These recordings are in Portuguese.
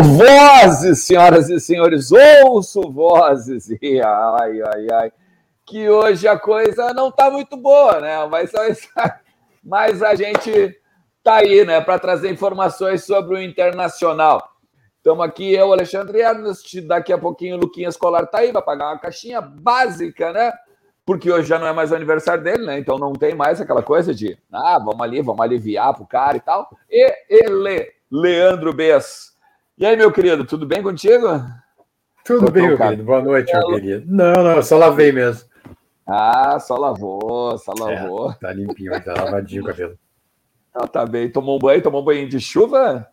vozes, senhoras e senhores, ouço vozes. E ai, ai, ai. Que hoje a coisa não está muito boa, né? Mas, mas a gente tá aí, né, para trazer informações sobre o internacional. Estamos aqui, eu, Alexandre Ernest, daqui a pouquinho o Luquinhas Colar tá aí, vai pagar uma caixinha básica, né? Porque hoje já não é mais o aniversário dele, né? Então não tem mais aquela coisa de, ah, vamos ali, vamos aliviar pro cara e tal. E ele, Leandro Bess. E aí, meu querido, tudo bem contigo? Tudo Tô bem, meu querido. Boa noite, meu querido. Não, não, só lavei mesmo. Ah, só lavou, só lavou. É, tá limpinho, tá lavadinho o cabelo. Ah, tá bem. Tomou um banho? Tomou um banho de chuva?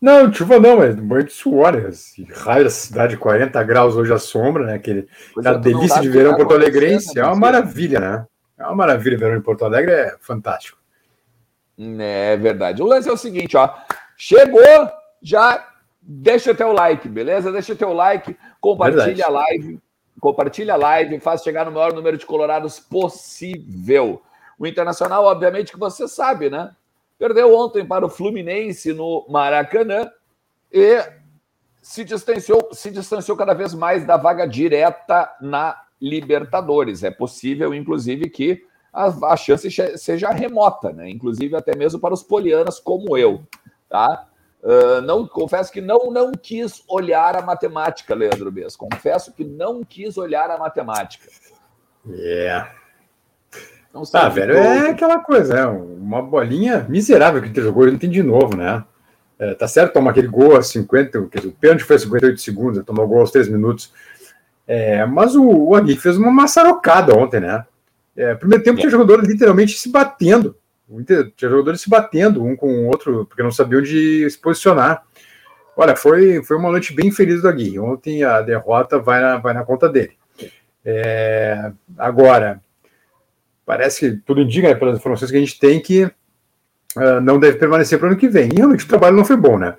Não, chuva não, mas banho de suor. Né? Raio da cidade, 40 graus hoje a sombra, né? Aquele, aquela é, delícia de verão Porto Alegrense. É uma maravilha, né? É uma maravilha verão em Porto Alegre, é fantástico. É verdade. O lance é o seguinte, ó. Chegou, já deixa teu like, beleza? Deixa teu like, compartilha verdade. a live, compartilha a live, faz chegar no maior número de colorados possível. O Internacional, obviamente, que você sabe, né? Perdeu ontem para o Fluminense no Maracanã e se distanciou, se distanciou cada vez mais da vaga direta na Libertadores. É possível, inclusive, que a, a chance seja remota, né? Inclusive até mesmo para os polianos como eu, tá? Uh, não confesso que não não quis olhar a matemática, Leandro Bess. Confesso que não quis olhar a matemática. Yeah. Não tá, velho, é aquela coisa, é uma bolinha miserável que ele jogou, ele não tem de novo, né? É, tá certo, toma aquele gol a 50, quer dizer, o pênalti foi a 58 segundos, tomou o gol aos 3 minutos. É, mas o, o fez uma maçarocada ontem, né? É, primeiro tempo tinha jogador literalmente se batendo. Tinha jogadores se batendo um com o outro, porque não sabiam onde se posicionar. Olha, foi, foi uma noite bem feliz do Agui. Ontem a derrota vai na, vai na conta dele. É, agora, parece que tudo indica, né, pelas informações que a gente tem, que uh, não deve permanecer para o ano que vem. E realmente o trabalho não foi bom, né?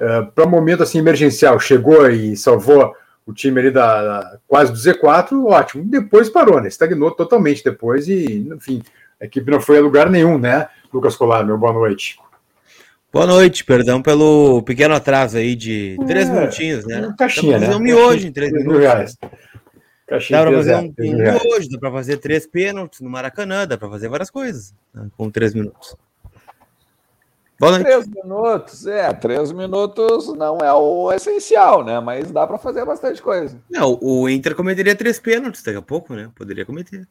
Uh, para um momento assim emergencial, chegou e salvou o time ali da, da, quase do Z4, ótimo. Depois parou, né? Estagnou totalmente depois e, enfim, a equipe não foi a lugar nenhum, né? Lucas Colar, meu boa noite. Boa noite, perdão pelo pequeno atraso aí de três é, minutinhos, né? Caixinha, né? um miojo em três minutos. Reais. Caixinha dá para fazer um, um hoje, dá para fazer três pênaltis no Maracanã, dá para fazer várias coisas né, com três minutos. Boa noite. Três minutos, é, três minutos não é o essencial, né? Mas dá para fazer bastante coisa. Não, o Inter cometeria três pênaltis daqui a pouco, né? Poderia cometer.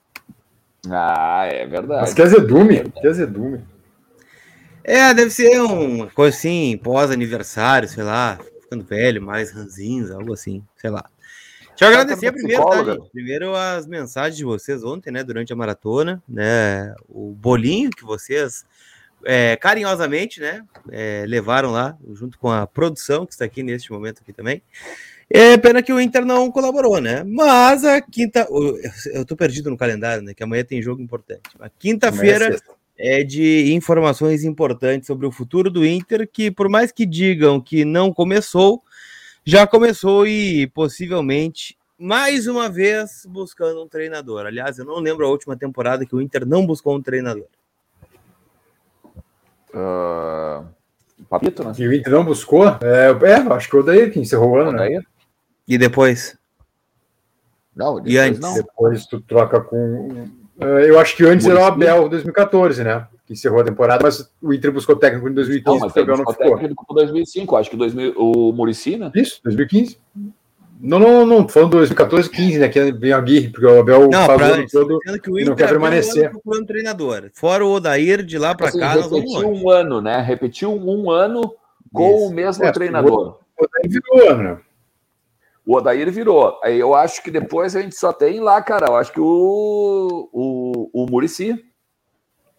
Ah, é verdade. Mas que azedume, é que azedume. É, deve ser uma coisa assim, pós-aniversário, sei lá, ficando velho, mais ranzinhos, algo assim, sei lá. Deixa eu agradecer primeiro, tá, gente? Primeiro as mensagens de vocês ontem, né, durante a maratona, né, o bolinho que vocês é, carinhosamente, né, é, levaram lá, junto com a produção que está aqui neste momento aqui também. É pena que o Inter não colaborou, né? Mas a quinta. Eu tô perdido no calendário, né? Que amanhã tem jogo importante. A quinta-feira é de informações importantes sobre o futuro do Inter, que por mais que digam que não começou, já começou e possivelmente mais uma vez buscando um treinador. Aliás, eu não lembro a última temporada que o Inter não buscou um treinador. Uh, Papito, né? E o Inter não buscou? É, é acho que o Odair que encerrou o ano, né? E depois? Não, depois e antes? Não. Depois tu troca com. Eh, eu acho que antes era o Abel 2014, né? que encerrou a temporada, mas o Inter buscou técnico em 2015, não, mas o Abel não ficou. técnico em 2005, acho que 2000, o Murici, né? Isso, 2015. Não, não, não, falando 2014, 15, né? Que vem a Guirre, porque o Abel não, faz o ano todo que o Inter não quer permanecer. Um treinador. Fora o Odair, de lá para assim, cá, Repetiu um ano, né? Repetiu um ano com Isso. o mesmo é, treinador. O Odair virou, né? O Odair virou. Aí eu acho que depois a gente só tem lá, cara. Eu acho que o, o, o Murici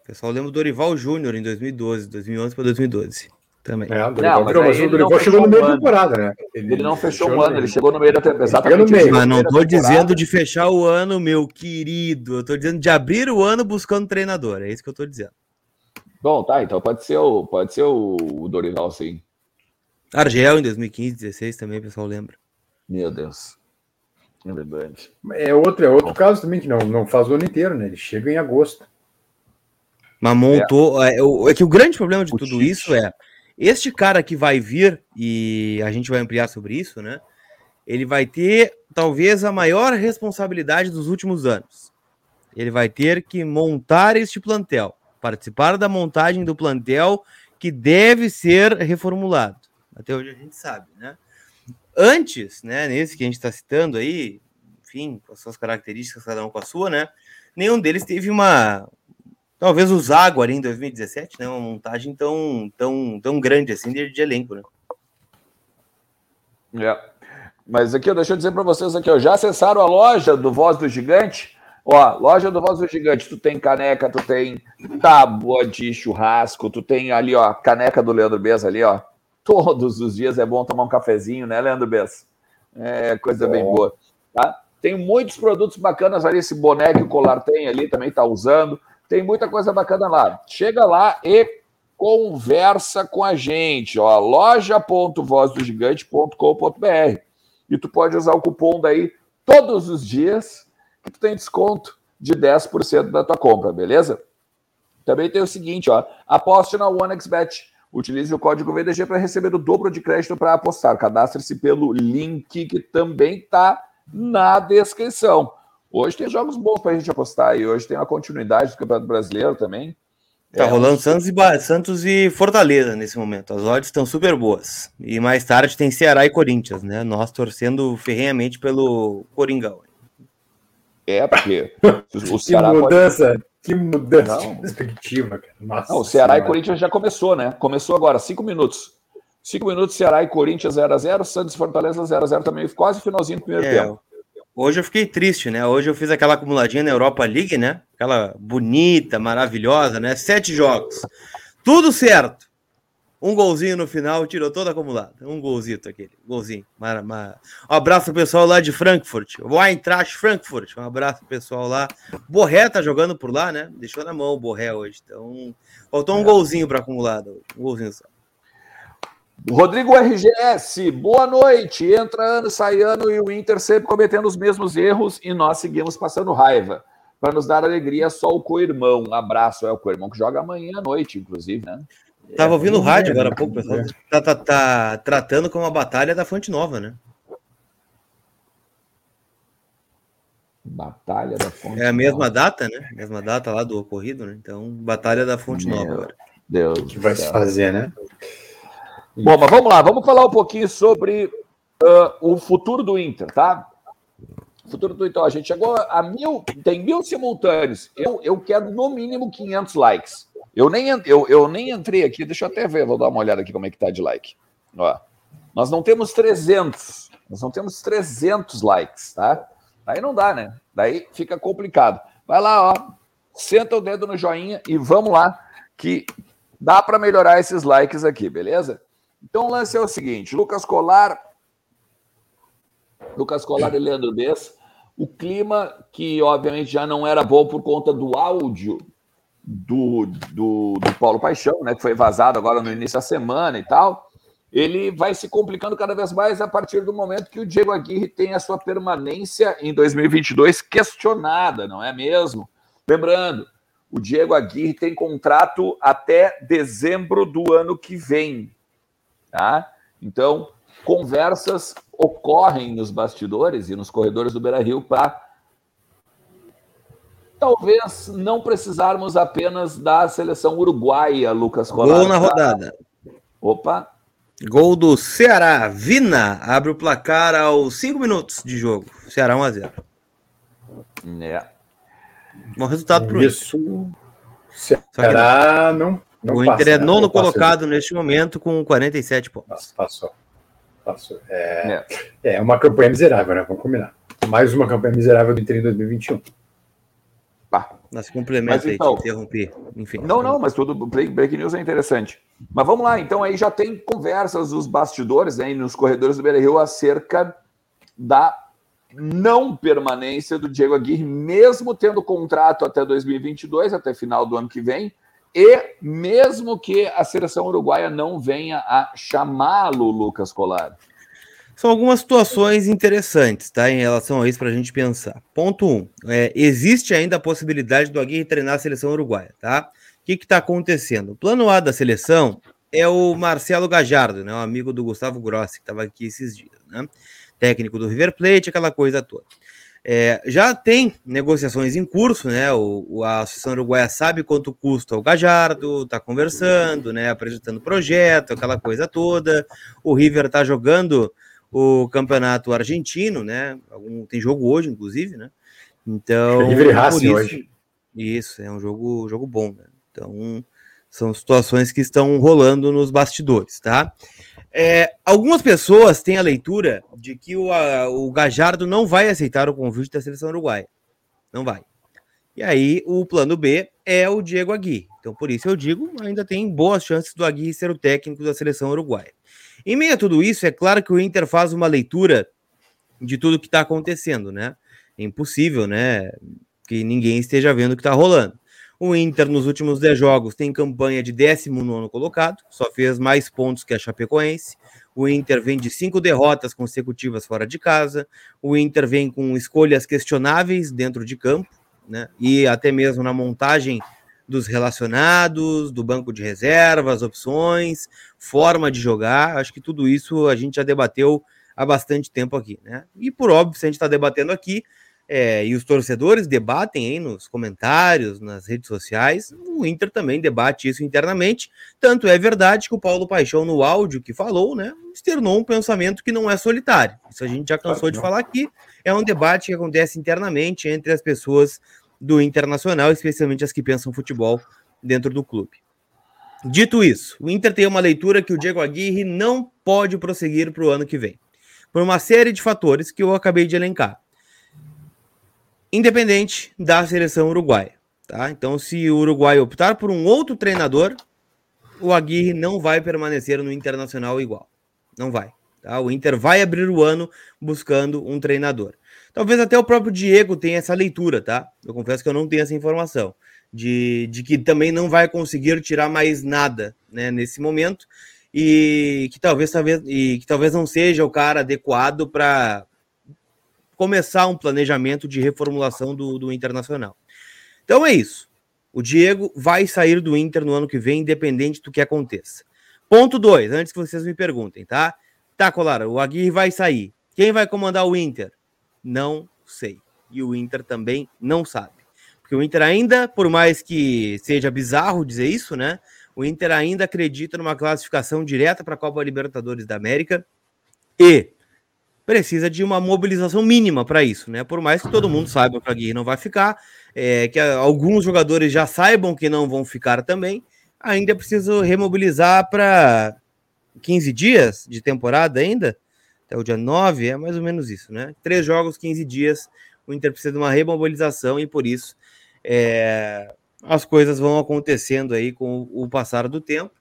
pessoal lembra do Dorival Júnior em 2012, 2011 para 2012. Também. É, o Dorival, não, mas, mas o Dorival chegou no meio da temporada, né? Ele, ele não fechou um ano, ele chegou no meio da temporada. Exatamente. Meio, mas não estou dizendo de fechar o ano, meu querido. Eu estou dizendo de abrir o ano buscando treinador. É isso que eu estou dizendo. Bom, tá. Então pode ser o, pode ser o, o Dorival, sim. Argel em 2015, 16 também, o pessoal lembra. Meu Deus. É verdade. É outro, é outro caso também que não, não faz o ano inteiro, né? Ele chega em agosto. Mas montou. É, é, é que o grande problema de o tudo Tite. isso é. Este cara que vai vir, e a gente vai ampliar sobre isso, né? Ele vai ter talvez a maior responsabilidade dos últimos anos. Ele vai ter que montar este plantel, participar da montagem do plantel que deve ser reformulado. Até hoje a gente sabe, né? Antes, né, nesse que a gente está citando aí, enfim, com as suas características, cada um com a sua, né? Nenhum deles teve uma, talvez o Zago ali em 2017, né? Uma montagem tão, tão, tão grande assim de, de elenco, né? É. Mas aqui, deixa eu dizer para vocês aqui, ó, já acessaram a loja do Voz do Gigante? Ó, loja do Voz do Gigante, tu tem caneca, tu tem tábua de churrasco, tu tem ali, ó, caneca do Leandro Bez ali, ó. Todos os dias é bom tomar um cafezinho, né, Leandro Bez? É coisa bem boa, tá? Tem muitos produtos bacanas ali, esse boné que o Colar tem ali, também tá usando. Tem muita coisa bacana lá. Chega lá e conversa com a gente, ó, loja.vozdogigante.com.br. E tu pode usar o cupom daí todos os dias que tu tem desconto de 10% da tua compra, beleza? Também tem o seguinte, ó, aposte na OneXBet. Utilize o código VDG para receber o dobro de crédito para apostar. Cadastre-se pelo link que também está na descrição. Hoje tem jogos bons para a gente apostar e hoje tem a continuidade do Campeonato Brasileiro também. Tá é, rolando Santos e, Santos e Fortaleza nesse momento. As odds estão super boas. E mais tarde tem Ceará e Corinthians, né? Nós torcendo ferrenhamente pelo Coringão. É, porque o Ceará. Que mudança, pode... que mudança Não. de perspectiva, cara. Nossa, Não, o Ceará senhora. e Corinthians já começou, né? Começou agora, cinco minutos. Cinco minutos, Ceará e Corinthians 0x0, Santos e Fortaleza 0x0 também, quase finalzinho do primeiro é, tempo. Hoje eu fiquei triste, né? Hoje eu fiz aquela acumuladinha na Europa League, né? Aquela bonita, maravilhosa, né? Sete jogos. Tudo certo. Um golzinho no final, tirou toda acumulada. Um golzinho aquele. Golzinho. Mar, mar... Um abraço pro pessoal lá de Frankfurt. Eintracht Frankfurt. Um abraço pro pessoal lá. Borré tá jogando por lá, né? Deixou na mão o Borré hoje. Então, faltou um golzinho para acumulada. Um golzinho só. Rodrigo RGS, boa noite. Entra ano, sai ano e o Inter sempre cometendo os mesmos erros e nós seguimos passando raiva. Para nos dar alegria, só o co-irmão. Um abraço, é o co-irmão que joga amanhã à noite, inclusive, né? Tava ouvindo o rádio agora há pouco, pessoal. Tá, tá, tá tratando como a batalha da Fonte Nova, né? Batalha da Fonte É a mesma Nova. data, né? Mesma data lá do ocorrido, né? Então, Batalha da Fonte Meu Nova agora. Deus. O que vai se fazer, né? Bom, mas vamos lá, vamos falar um pouquinho sobre uh, o futuro do Inter, tá? O futuro do Inter, a gente chegou a mil, tem mil simultâneos. Eu, eu quero no mínimo 500 likes. Eu nem, eu, eu nem entrei aqui, deixa eu até ver, vou dar uma olhada aqui como é que tá de like. Ó, nós não temos 300, nós não temos 300 likes, tá? Aí não dá, né? Daí fica complicado. Vai lá, ó, senta o dedo no joinha e vamos lá, que dá para melhorar esses likes aqui, beleza? Então o lance é o seguinte: Lucas Colar, Lucas Colar e Leandro Bess, o clima que obviamente já não era bom por conta do áudio do, do, do Paulo Paixão, né, que foi vazado agora no início da semana e tal, ele vai se complicando cada vez mais a partir do momento que o Diego Aguirre tem a sua permanência em 2022 questionada, não é mesmo? Lembrando, o Diego Aguirre tem contrato até dezembro do ano que vem. Tá? Então, conversas ocorrem nos bastidores e nos corredores do Beira Rio para talvez não precisarmos apenas da seleção uruguaia, Lucas Colar. Gol na rodada. Opa. Gol do Ceará. Vina abre o placar aos 5 minutos de jogo. Ceará 1 a 0. É. Bom resultado para isso. Ceará não não o Inter é né? nono colocado neste momento com 47 pontos. Passou. Passou. É, é. é uma campanha miserável, né? Vamos combinar. Mais uma campanha miserável do Inter em 2021. Bah. Mas complementa aí, então, te interrompi. Enfim. Não, não, mas tudo break, break news é interessante. Mas vamos lá, então aí já tem conversas dos bastidores, né, nos corredores do Beira Rio acerca da não permanência do Diego Aguirre, mesmo tendo contrato até 2022, até final do ano que vem, e mesmo que a seleção uruguaia não venha a chamá-lo, Lucas Colar. São algumas situações interessantes, tá? Em relação a isso, para a gente pensar. Ponto 1. Um, é, existe ainda a possibilidade do Aguirre treinar a seleção uruguaia, tá? O que está acontecendo? O plano A da seleção é o Marcelo Gajardo, né, amigo do Gustavo Grossi, que estava aqui esses dias, né? Técnico do River Plate, aquela coisa toda. É, já tem negociações em curso, né? O, a Associação Uruguaia sabe quanto custa o Gajardo, está conversando, né? Apresentando projeto, aquela coisa toda. O River está jogando o campeonato argentino, né? Tem jogo hoje, inclusive, né? Então. River e Racing hoje. Isso, é um jogo, jogo bom, né? Então, são situações que estão rolando nos bastidores, tá? É, algumas pessoas têm a leitura de que o, a, o Gajardo não vai aceitar o convite da seleção uruguaia. Não vai. E aí, o plano B é o Diego Agui. Então, por isso eu digo, ainda tem boas chances do Agui ser o técnico da seleção uruguaia. Em meio a tudo isso, é claro que o Inter faz uma leitura de tudo que está acontecendo, né? É impossível, né? Que ninguém esteja vendo o que está rolando. O Inter, nos últimos 10 jogos, tem campanha de 19 colocado, só fez mais pontos que a Chapecoense. O Inter vem de cinco derrotas consecutivas fora de casa. O Inter vem com escolhas questionáveis dentro de campo, né? E até mesmo na montagem dos relacionados, do banco de reservas, opções, forma de jogar. Acho que tudo isso a gente já debateu há bastante tempo aqui, né? E por óbvio, se a gente está debatendo aqui, é, e os torcedores debatem aí nos comentários, nas redes sociais, o Inter também debate isso internamente. Tanto é verdade que o Paulo Paixão, no áudio que falou, né, externou um pensamento que não é solitário. Isso a gente já cansou de falar aqui. É um debate que acontece internamente entre as pessoas do Internacional, especialmente as que pensam futebol dentro do clube. Dito isso, o Inter tem uma leitura que o Diego Aguirre não pode prosseguir para o ano que vem, por uma série de fatores que eu acabei de elencar independente da seleção uruguaia. Tá? Então, se o Uruguai optar por um outro treinador, o Aguirre não vai permanecer no Internacional igual. Não vai. Tá? O Inter vai abrir o ano buscando um treinador. Talvez até o próprio Diego tenha essa leitura, tá? Eu confesso que eu não tenho essa informação. De, de que também não vai conseguir tirar mais nada né, nesse momento e que talvez, talvez, e que talvez não seja o cara adequado para começar um planejamento de reformulação do, do Internacional. Então é isso. O Diego vai sair do Inter no ano que vem, independente do que aconteça. Ponto 2, antes que vocês me perguntem, tá? Tá, Colara, o Aguirre vai sair. Quem vai comandar o Inter? Não sei. E o Inter também não sabe. Porque o Inter ainda, por mais que seja bizarro dizer isso, né? O Inter ainda acredita numa classificação direta para a Copa Libertadores da América e precisa de uma mobilização mínima para isso, né? Por mais que todo mundo saiba que a Aguirre não vai ficar, é, que alguns jogadores já saibam que não vão ficar também, ainda é preciso remobilizar para 15 dias de temporada ainda, até o dia 9, é mais ou menos isso, né? Três jogos, 15 dias, o Inter precisa de uma remobilização e por isso é, as coisas vão acontecendo aí com o passar do tempo.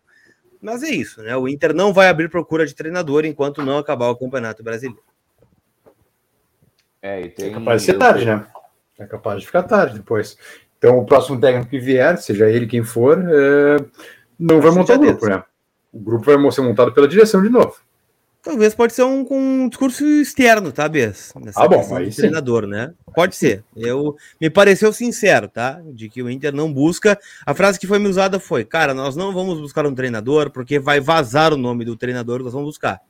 Mas é isso, né? O Inter não vai abrir procura de treinador enquanto não acabar o Campeonato Brasileiro. É, e tem... é capaz de ser tarde, né? É capaz de ficar tarde depois. Então, o próximo técnico que vier, seja ele quem for, é... não vai montar o grupo, né? O grupo vai ser montado pela direção de novo. Talvez pode ser um, um discurso externo, tá, Bess? ah, bom, aí sim. treinador, né? Pode ser. Eu me pareceu sincero, tá? De que o Inter não busca. A frase que foi me usada foi: "Cara, nós não vamos buscar um treinador porque vai vazar o nome do treinador, nós vamos buscar".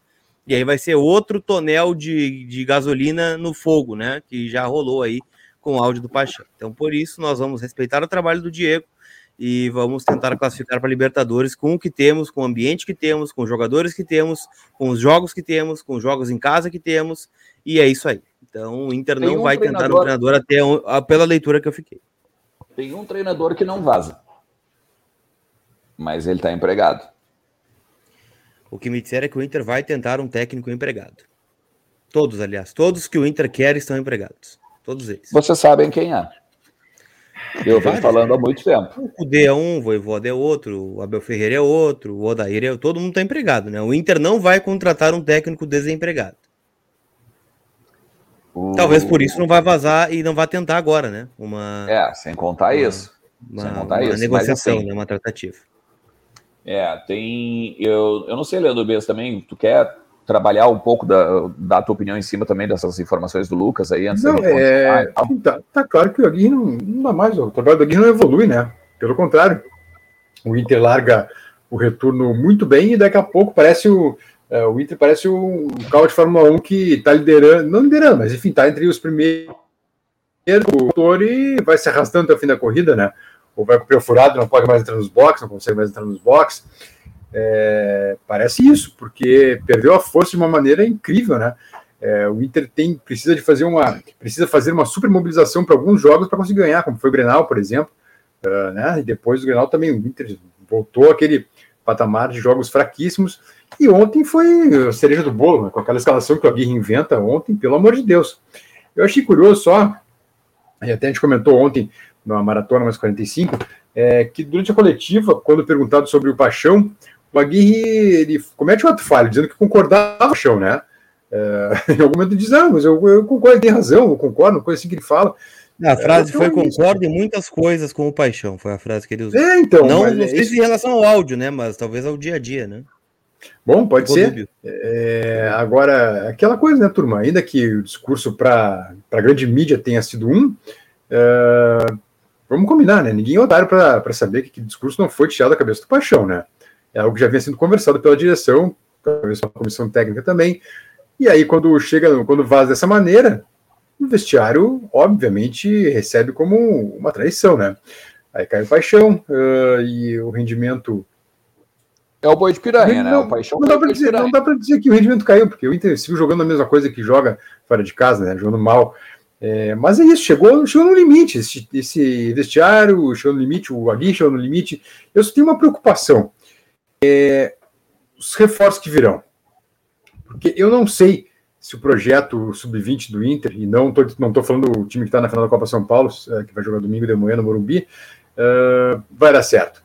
E aí vai ser outro tonel de, de gasolina no fogo, né? Que já rolou aí com o áudio do Paixão. Então, por isso, nós vamos respeitar o trabalho do Diego e vamos tentar classificar para Libertadores com o que temos, com o ambiente que temos, com os jogadores que temos, com os jogos que temos, com os jogos em casa que temos, e é isso aí. Então, o Inter não um vai treinador... tentar um treinador até pela leitura que eu fiquei. Tem um treinador que não vaza, mas ele está empregado. O que me disseram é que o Inter vai tentar um técnico empregado. Todos, aliás, todos que o Inter quer estão empregados. Todos eles. Vocês sabem quem é. Eu venho falando há muito tempo. O D é um, o Voivoda é outro, o Abel Ferreira é outro, o Odair é todo mundo está empregado, né? O Inter não vai contratar um técnico desempregado. O... Talvez por isso não vai vazar e não vai tentar agora, né? Uma É, sem contar uma, isso. Uma, sem contar uma isso, negociação, assim, né? uma tratativa. É, tem. Eu, eu não sei, Leandro Bez, também. Tu quer trabalhar um pouco da, da tua opinião em cima também dessas informações do Lucas aí? Antes não, é, tá, tá, claro que o Aguirre não, não dá mais. O trabalho do Aguirre não evolui, né? Pelo contrário, o Inter larga o retorno muito bem e daqui a pouco parece o, é, o Inter parece um, um carro de Fórmula 1 que está liderando, não liderando, mas enfim, está entre os primeiros motor e vai se arrastando até o fim da corrida, né? Ou vai com o pneu furado, não pode mais entrar nos boxes, não consegue mais entrar nos boxes. É, parece isso, porque perdeu a força de uma maneira incrível, né? É, o Inter tem precisa de fazer uma precisa fazer uma super mobilização para alguns jogos para conseguir ganhar, como foi o Grenal, por exemplo, uh, né? E depois do Grenal também o Inter voltou aquele patamar de jogos fraquíssimos. E ontem foi a cereja do bolo, né? com aquela escalação que o Aguirre inventa ontem, pelo amor de Deus. Eu achei curioso só, e até a gente comentou ontem na Maratona Mais 45, é, que durante a coletiva, quando perguntado sobre o Paixão, o Aguirre ele comete um ato falho, dizendo que concordava com o Paixão, né? É, em algum momento diz, ah, mas eu, eu concordo, tem razão, eu concordo, coisa assim que ele fala. A frase é, foi concordo em muitas coisas com o paixão, foi a frase que ele usou. É, então. Não, não sei se em relação ao áudio, né? Mas talvez ao dia a dia, né? Bom, pode ser. É, agora, aquela coisa, né, turma? Ainda que o discurso para a grande mídia tenha sido um, é, vamos combinar, né? Ninguém é otário para saber que aquele discurso não foi tirado da cabeça do paixão, né? É algo que já vinha sendo conversado pela direção, talvez pela comissão técnica também. E aí, quando chega, quando vaza dessa maneira, o vestiário, obviamente, recebe como uma traição, né? Aí cai o paixão uh, e o rendimento. É o boi de piranha, né? o paixão não, dá para dizer, não dá para dizer que o rendimento caiu, porque o Inter seguiu jogando a mesma coisa que joga fora de casa, né? Jogando mal. É, mas é isso, chegou, chegou no limite. Esse, esse vestiário chegou no limite, o Agui chegou no limite. Eu só tenho uma preocupação. É, os reforços que virão. Porque eu não sei se o projeto sub-20 do Inter, e não estou não tô falando do time que está na final da Copa São Paulo, é, que vai jogar domingo de manhã no Morumbi, uh, vai dar certo.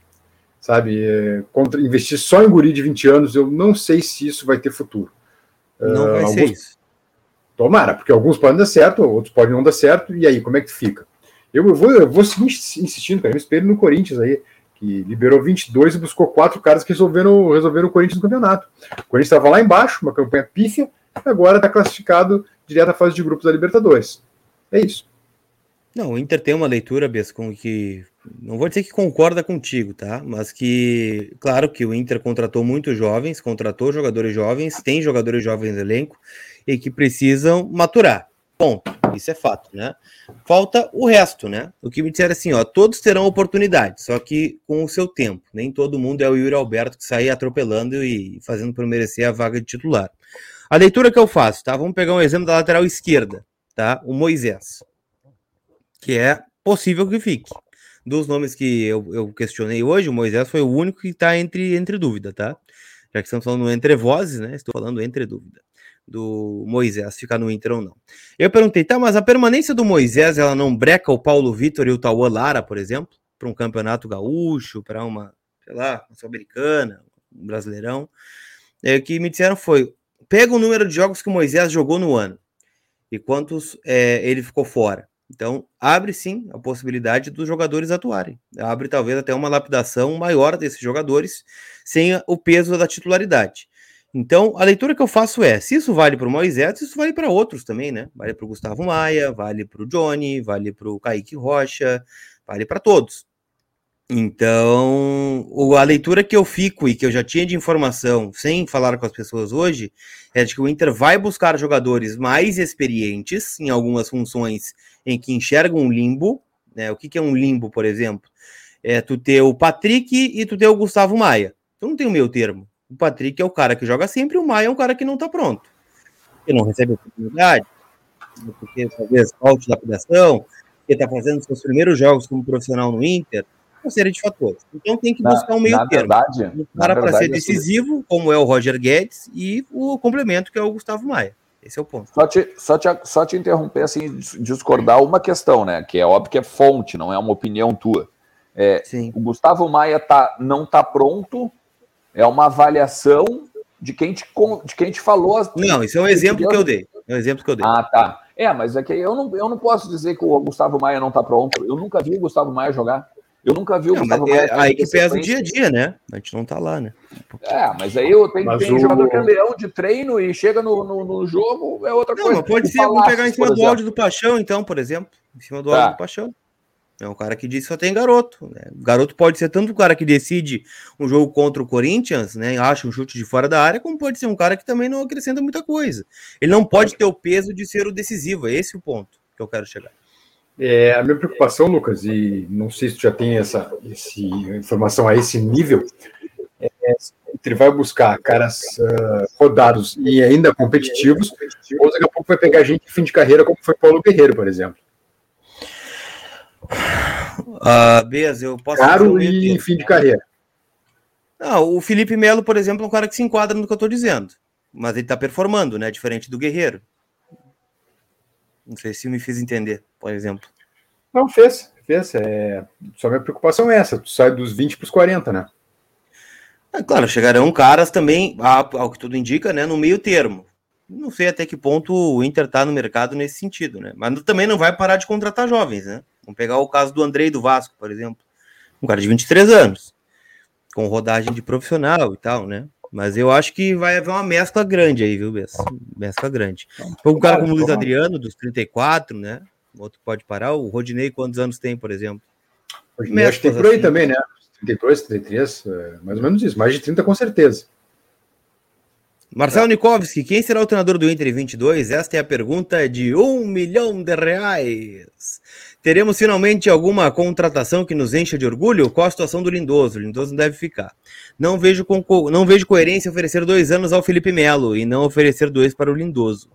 Sabe, é, contra, investir só em guri de 20 anos, eu não sei se isso vai ter futuro. Não uh, vai alguns, ser isso. Tomara, porque alguns podem dar certo, outros podem não dar certo, e aí, como é que fica? Eu, vou, eu vou seguir insistindo, cara, eu espero no Corinthians aí, que liberou 22 e buscou quatro caras que resolveram, resolveram o Corinthians no campeonato. O Corinthians estava lá embaixo, uma campanha pífia, agora está classificado direto à fase de grupos da Libertadores. É isso. Não, o Inter tem uma leitura, Bess, com que. Não vou dizer que concorda contigo, tá? Mas que, claro que o Inter contratou muitos jovens, contratou jogadores jovens, tem jogadores jovens no elenco e que precisam maturar. Ponto. Isso é fato, né? Falta o resto, né? O que me disseram assim, ó, todos terão oportunidade, só que com o seu tempo. Nem todo mundo é o Yuri Alberto que sai atropelando e fazendo por merecer a vaga de titular. A leitura que eu faço, tá? Vamos pegar um exemplo da lateral esquerda, tá? O Moisés, que é possível que fique. Dos nomes que eu, eu questionei hoje, o Moisés foi o único que está entre, entre dúvida, tá? Já que estamos falando entre vozes, né? Estou falando entre dúvida do Moisés ficar no Inter ou não. Eu perguntei, tá, mas a permanência do Moisés, ela não breca o Paulo Vitor e o Tauan Lara, por exemplo, para um campeonato gaúcho, para uma, sei lá, uma sul-americana, um brasileirão? É, o que me disseram foi, pega o número de jogos que o Moisés jogou no ano e quantos é, ele ficou fora. Então, abre sim a possibilidade dos jogadores atuarem. Abre talvez até uma lapidação maior desses jogadores sem o peso da titularidade. Então, a leitura que eu faço é: se isso vale para o Moisés, isso vale para outros também, né? Vale para o Gustavo Maia, vale para o Johnny, vale para o Kaique Rocha, vale para todos. Então, a leitura que eu fico e que eu já tinha de informação, sem falar com as pessoas hoje, é de que o Inter vai buscar jogadores mais experientes em algumas funções em que enxergam um limbo. Né? O que, que é um limbo, por exemplo? É tu ter o Patrick e tu ter o Gustavo Maia. Tu não tem o meio termo. O Patrick é o cara que joga sempre, o Maia é o cara que não tá pronto. Ele não recebe oportunidade, porque talvez falte lapidação, porque tá fazendo seus primeiros jogos como profissional no Inter uma série de fatores. Então tem que buscar um meio termo. Verdade, um cara para ser decisivo, como é o Roger Guedes, e o complemento, que é o Gustavo Maia. Esse é o ponto. Só te, só te, só te interromper, assim, discordar uma questão, né? Que é óbvio que é fonte, não é uma opinião tua. É. O Gustavo Maia tá, não tá pronto, é uma avaliação de quem te, de quem te falou. Não, isso é um exemplo que eu dei. É um exemplo que eu dei. Ah, tá. É, mas é que eu não, eu não posso dizer que o Gustavo Maia não tá pronto. Eu nunca vi o Gustavo Maia jogar. Eu nunca vi o não, Gustavo Maia. É, aí que pesa o dia a dia, né? A gente não tá lá, né? É, mas aí eu tenho, tem o... jogador que é leão de treino e chega no, no, no jogo, é outra não, coisa. Mas pode ser, vamos pegar em cima do áudio do Paixão, então, por exemplo. Em cima do tá. áudio do Paixão. É um cara que diz que só tem garoto. Né? Garoto pode ser tanto o cara que decide um jogo contra o Corinthians, né? Acha um chute de fora da área, como pode ser um cara que também não acrescenta muita coisa. Ele não pode ter o peso de ser o decisivo. É esse o ponto que eu quero chegar. É, a minha preocupação, Lucas, e não sei se tu já tem essa esse, informação a esse nível, é ele vai buscar caras uh, rodados e ainda competitivos, ou daqui a pouco vai pegar gente de fim de carreira, como foi Paulo Guerreiro, por exemplo. Uh, Bez, eu posso. Caro e em fim de carreira. Não, o Felipe Melo, por exemplo, é um cara que se enquadra no que eu estou dizendo. Mas ele está performando, né? Diferente do Guerreiro. Não sei se me fiz entender, por exemplo. Não, fez. Fez. É... Só minha preocupação é essa. Tu sai dos 20 para os 40, né? É, claro, chegarão caras também, ao que tudo indica, né? No meio termo. Não sei até que ponto o Inter está no mercado nesse sentido, né? Mas também não vai parar de contratar jovens, né? Vamos pegar o caso do Andrei do Vasco, por exemplo. Um cara de 23 anos, com rodagem de profissional e tal, né? Mas eu acho que vai haver uma mescla grande aí, viu, Bessa? Mescla grande. Um cara como o Luiz Adriano, dos 34, né? O outro pode parar. O Rodinei, quantos anos tem, por exemplo? Rodinei, acho que tem por aí assim. também, né? 32, 33, é, mais ou menos isso. Mais de 30, com certeza. Marcelo Nikovski, quem será o treinador do Inter 22? Esta é a pergunta de um milhão de reais. Teremos finalmente alguma contratação que nos encha de orgulho? Qual a situação do Lindoso? O Lindoso não deve ficar. Não vejo, com, não vejo coerência oferecer dois anos ao Felipe Melo e não oferecer dois para o Lindoso.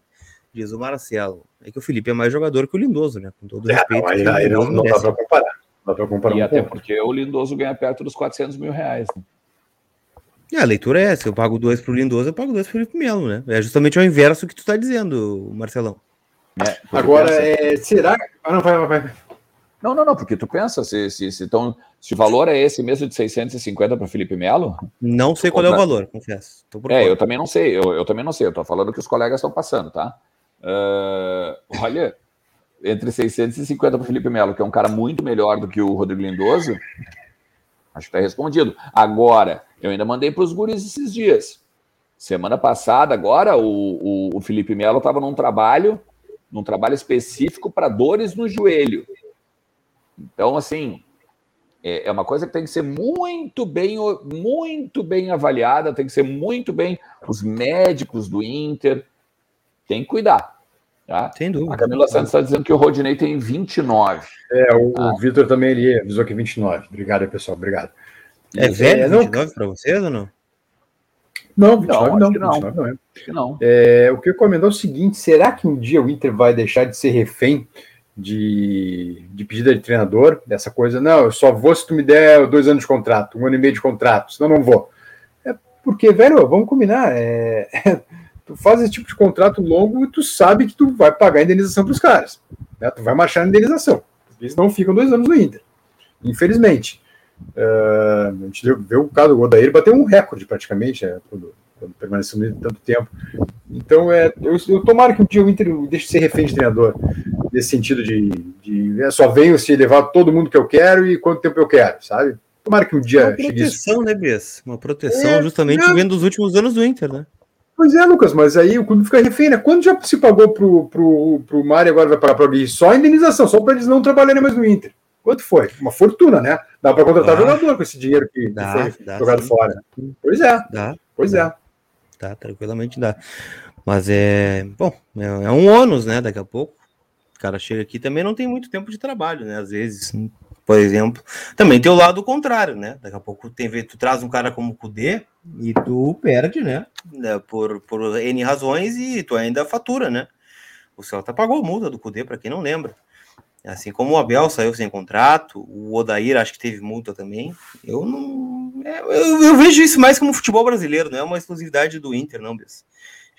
Diz o Marcelo. É que o Felipe é mais jogador que o Lindoso, né? Com todo é, respeito. Não, aí, aí não, não dá para comparar. Dá para comparar e um até porque o Lindoso ganha perto dos 400 mil reais. Né? É, a leitura é essa. Eu pago dois para o Lindoso, eu pago dois para o Felipe Melo, né? É justamente o inverso que tu está dizendo, Marcelão. É, Agora, é, será. Ah, não, vai, vai, vai. Não, não, não, porque tu pensa, se, se, se, tão, se o valor é esse mesmo de 650 para Felipe Melo. Não sei qual é o valor, confesso. é, eu também não sei, eu, eu também não sei, eu tô falando que os colegas estão passando, tá? Uh, olha, entre 650 para Felipe Melo, que é um cara muito melhor do que o Rodrigo Lindoso, acho que está respondido. Agora, eu ainda mandei para os guris esses dias. Semana passada, agora, o, o, o Felipe Melo estava num trabalho num trabalho específico para dores no joelho. Então, assim, é, é uma coisa que tem que ser muito bem, muito bem avaliada, tem que ser muito bem. Os médicos do Inter têm que cuidar. Tá? Sem dúvida. A Camila Santos está dizendo que o Rodinei tem 29. É, o, o Vitor também ele avisou que 29. Obrigado, pessoal. Obrigado. É velho é, 29 para vocês ou não? Não, 29 não. não, 29 não. É. não. É, o que eu comento é o seguinte: será que um dia o Inter vai deixar de ser refém de, de pedida de treinador? Dessa coisa, não, eu só vou se tu me der dois anos de contrato, um ano e meio de contrato, senão não vou. É porque, velho, vamos combinar. É, tu faz esse tipo de contrato longo e tu sabe que tu vai pagar a indenização para os caras. Né? Tu vai marchar a indenização. Eles não ficam dois anos no Inter. Infelizmente. Uh, a gente vê o caso do Odair bateu um recorde praticamente é, quando, quando permaneceu no tanto tempo. Então, é, eu, eu tomara que um dia o Inter deixe de ser refém de treinador, nesse sentido de, de é, só venho se levar todo mundo que eu quero e quanto tempo eu quero, sabe? Tomara que um dia. Uma proteção, né, Bess? Uma proteção é, justamente é. vendo os últimos anos do Inter, né? Pois é, Lucas, mas aí o clube fica refém, né? Quando já se pagou pro, pro, pro Mário agora vai parar para alguém? Só a indenização, só para eles não trabalharem mais no Inter. Quanto foi? Uma fortuna, né? Dá para contratar dá. jogador com esse dinheiro que, dá, que foi dá, jogado sim. fora. Pois é. Dá. Pois dá. é. Dá, tranquilamente dá. Mas é. Bom, é, é um ônus, né? Daqui a pouco. O cara chega aqui também não tem muito tempo de trabalho, né? Às vezes, por exemplo. Também tem o lado contrário, né? Daqui a pouco tem, tu traz um cara como o Kudê e tu perde, né? né? Por, por N razões e tu ainda fatura, né? O Celta pagou multa do Kudê, para quem não lembra. Assim como o Abel saiu sem contrato, o Odair acho que teve multa também. Eu não. É, eu, eu, vejo isso mais como futebol brasileiro, não é uma exclusividade do Inter, não, Bess.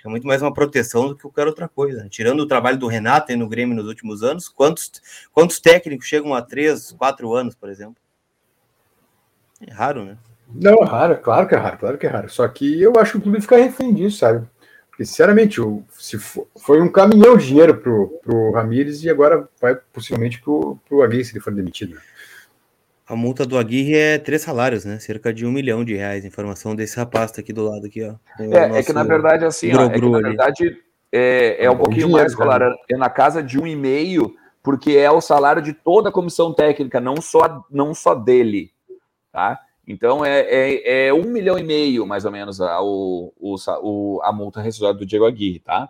É muito mais uma proteção do que qualquer outra coisa. Tirando o trabalho do Renato no Grêmio nos últimos anos, quantos, quantos técnicos chegam a três, quatro anos, por exemplo? É raro, né? Não, é raro, claro que é raro, claro que é raro. Só que eu acho que o clube fica refém disso, sabe? Porque, sinceramente, o, se for, foi um caminhão de dinheiro pro, pro Ramires e agora vai possivelmente pro, pro Aguirre se ele for demitido. A multa do Aguirre é três salários, né? Cerca de um milhão de reais. Informação desse rapaz tá aqui do lado aqui, ó. É, é que na verdade, assim, ó, é que, na verdade, é, é um, um pouquinho mais, claro. É na casa de um e meio porque é o salário de toda a comissão técnica, não só, não só dele, tá? Então é, é, é, um milhão e meio, mais ou menos, a, o, o, a multa rescisória do Diego Aguirre, tá?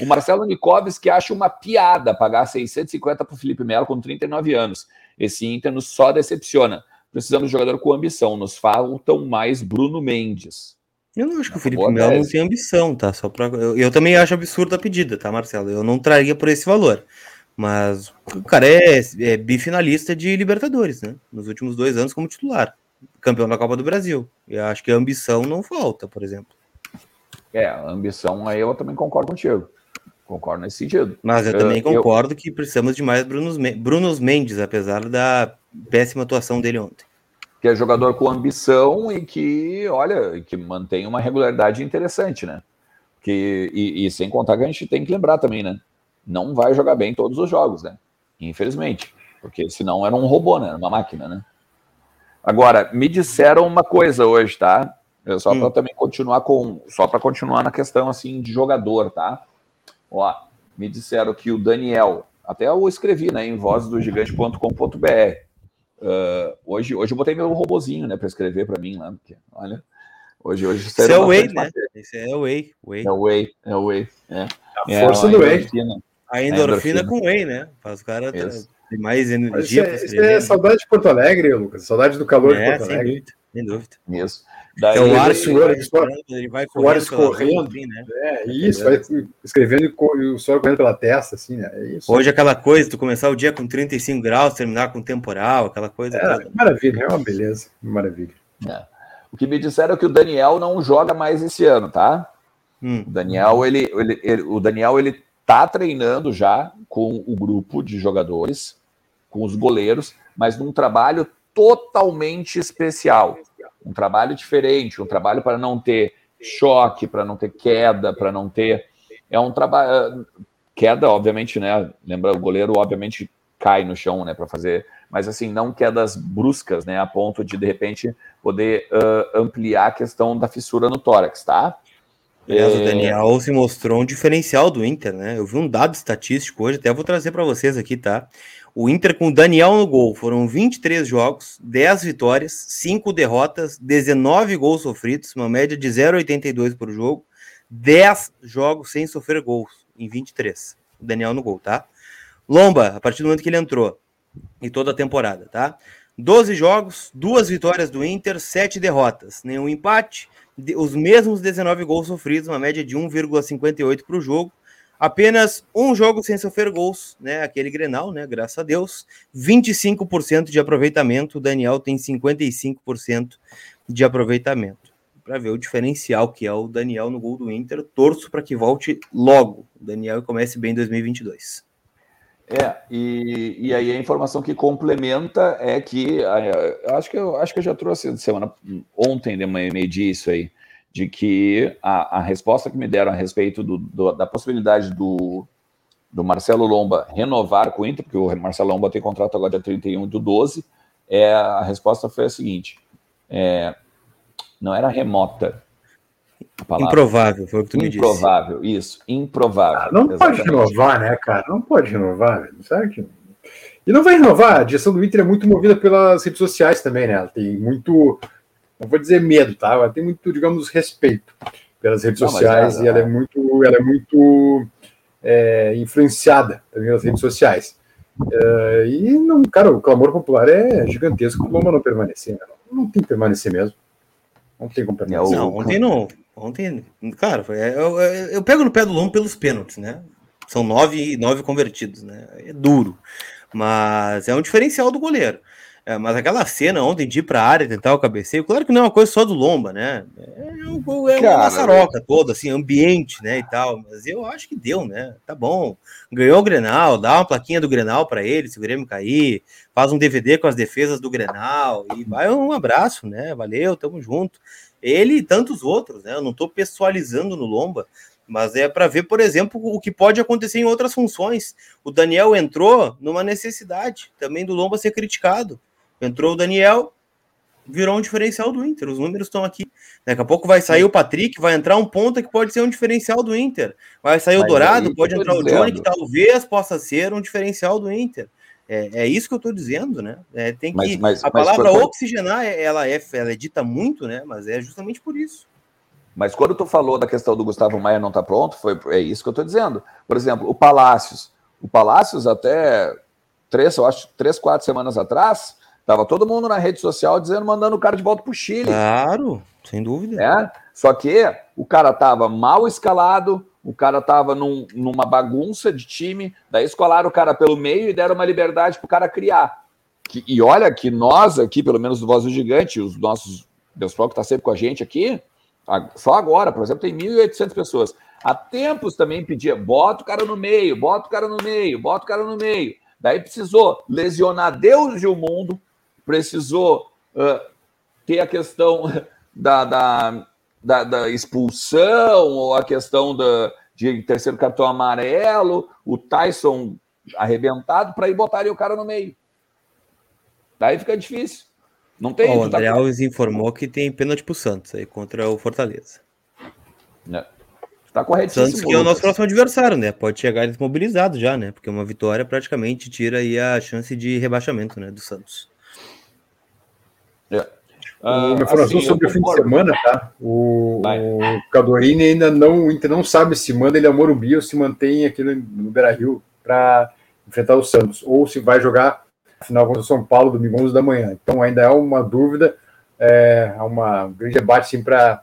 O Marcelo Nicoves que acha uma piada pagar 650 para o Felipe Melo com 39 anos. Esse Inter nos só decepciona. Precisamos de jogador com ambição. Nos faltam mais Bruno Mendes. Eu não acho que o Felipe Melo não tem ambição, tá? Só pra... eu, eu também acho absurda a pedida, tá, Marcelo? Eu não traria por esse valor. Mas o cara é, é bifinalista de Libertadores, né? Nos últimos dois anos como titular. Campeão da Copa do Brasil. E acho que a ambição não falta, por exemplo. É, a ambição aí eu também concordo contigo. Concordo nesse sentido. Mas eu também concordo eu... que precisamos de mais Brunos, Brunos Mendes, apesar da péssima atuação dele ontem. Que é jogador com ambição e que, olha, que mantém uma regularidade interessante, né? Que, e, e sem contar que a gente tem que lembrar também, né? não vai jogar bem todos os jogos, né? Infelizmente. Porque senão era um robô, né? Uma máquina, né? Agora, me disseram uma coisa hoje, tá? Só hum. para também continuar com. Só para continuar na questão assim de jogador, tá? Ó, me disseram que o Daniel, até eu escrevi, né, em vozdogigante.com.br. Uh, hoje, hoje eu botei meu robozinho, né, para escrever para mim lá, porque, olha, hoje hoje Esse é o Way, né? Esse é o Way, Way. É o Way, é o Way, é. A é, força do Way. A endorfina, com whey, né? Faz o cara ter mais energia. Isso, é, isso é, saudade de Porto Alegre, Lucas. Saudade do calor é, de Porto Alegre. Sem dúvida. Isso. Daí, então, o ar suor, ele vai correndo, escorrendo, né? É, isso, vai escrevendo e o suor correndo pela testa, assim, né? É isso. Hoje aquela coisa, tu começar o dia com 35 graus, terminar com temporal, aquela coisa. É, toda. maravilha, é uma beleza, maravilha. É. O que me disseram é que o Daniel não joga mais esse ano, tá? Hum. O Daniel, ele, ele, ele, o Daniel, ele está treinando já com o grupo de jogadores, com os goleiros, mas num trabalho totalmente especial, um trabalho diferente, um trabalho para não ter choque, para não ter queda, para não ter é um trabalho queda, obviamente, né? Lembra o goleiro, obviamente cai no chão, né, para fazer, mas assim não quedas bruscas, né, a ponto de de repente poder uh, ampliar a questão da fissura no tórax, tá? Aliás, é... o Daniel se mostrou um diferencial do Inter, né? Eu vi um dado estatístico hoje, até vou trazer para vocês aqui, tá? O Inter com o Daniel no gol foram 23 jogos, 10 vitórias, 5 derrotas, 19 gols sofridos, uma média de 0,82 por jogo, 10 jogos sem sofrer gols em 23. O Daniel no gol, tá? Lomba, a partir do momento que ele entrou, e toda a temporada, tá? 12 jogos, duas vitórias do Inter, 7 derrotas, nenhum empate, os mesmos 19 gols sofridos, uma média de 1,58 para o jogo. Apenas um jogo sem sofrer gols, né? Aquele Grenal, né? Graças a Deus. 25% de aproveitamento. O Daniel tem 55% de aproveitamento. Para ver o diferencial que é o Daniel no gol do Inter, torço para que volte logo. O Daniel comece bem em 2022. É, e, e aí a informação que complementa é que eu acho que eu acho que eu já trouxe semana ontem de manhã meio-dia isso aí, de que a, a resposta que me deram a respeito do, do, da possibilidade do, do Marcelo Lomba renovar com o Inter, porque o Marcelo Lomba tem contrato agora dia 31 do 12, é, a resposta foi a seguinte: é, não era remota, Improvável, foi o que tu me disse. Improvável, isso, improvável. Ah, não exatamente. pode renovar, né, cara? Não pode renovar, velho. Sabe que... E não vai renovar, a gestão do Inter é muito movida pelas redes sociais também, né? Ela tem muito, não vou dizer medo, tá? Ela tem muito, digamos, respeito pelas redes não, sociais é, e ela é muito, ela é muito é, influenciada também pelas redes sociais. É, e não, cara, o clamor popular é gigantesco, o Loma não permanecer, né? não, não tem que permanecer mesmo. Não tem como permanecer. Não, ontem não. Ontem, cara, eu, eu, eu, pego no pé do Lombo pelos pênaltis, né? São nove, nove convertidos, né? É duro. Mas é um diferencial do goleiro. É, mas aquela cena ontem de ir para a área tentar o cabeceio, claro que não é uma coisa só do Lomba, né? É, um, é uma maçaroca toda, assim, ambiente, né? E tal. Mas eu acho que deu, né? Tá bom. Ganhou o Grenal, dá uma plaquinha do Grenal para ele, se o Grêmio cair, faz um DVD com as defesas do Grenal e vai um abraço, né? Valeu, tamo junto. Ele e tantos outros, né? Eu não estou pessoalizando no Lomba, mas é para ver, por exemplo, o que pode acontecer em outras funções. O Daniel entrou numa necessidade também do Lomba ser criticado. Entrou o Daniel, virou um diferencial do Inter. Os números estão aqui. Daqui a pouco vai sair o Patrick, vai entrar um ponta que pode ser um diferencial do Inter. Vai sair Mas o Dourado, pode entrar o Johnny, que talvez possa ser um diferencial do Inter. É, é isso que eu estou dizendo, né? É, tem que mas, mas, a palavra mas, oxigenar, ela é, ela é dita muito, né? Mas é justamente por isso. Mas quando tu falou da questão do Gustavo Maia não estar tá pronto, foi é isso que eu estou dizendo. Por exemplo, o Palácios. O Palácios até três, eu acho, três, quatro semanas atrás, Tava todo mundo na rede social dizendo, mandando o cara de volta pro Chile. Claro, sem dúvida. É? Só que o cara tava mal escalado, o cara tava num, numa bagunça de time, daí escolaram o cara pelo meio e deram uma liberdade pro cara criar. Que, e olha que nós aqui, pelo menos do Voz do Gigante, os nossos pessoal que tá sempre com a gente aqui, só agora, por exemplo, tem 1.800 pessoas. Há tempos também pedia, bota o cara no meio, bota o cara no meio, bota o cara no meio. Daí precisou lesionar Deus e o mundo, precisou uh, ter a questão da, da, da, da, expulsão ou a questão da, de terceiro cartão amarelo, o Tyson arrebentado para ir botar o cara no meio. Daí fica difícil. Não tem. o André tá... Alves informou que tem pênalti pro Santos aí contra o Fortaleza. É. Tá corretíssimo. Santos que é o nosso próximo adversário, né? Pode chegar desmobilizado já, né? Porque uma vitória praticamente tira aí a chance de rebaixamento, né, do Santos. É. Ah, uma informação assim, sobre o fim de semana, tá? O, o Cadorini ainda não, não sabe se manda ele a Morumbi ou se mantém aqui no, no Beira Rio para enfrentar o Santos, ou se vai jogar a final contra o São Paulo domingo 11 da manhã. Então ainda é uma dúvida, é uma, um grande debate assim, para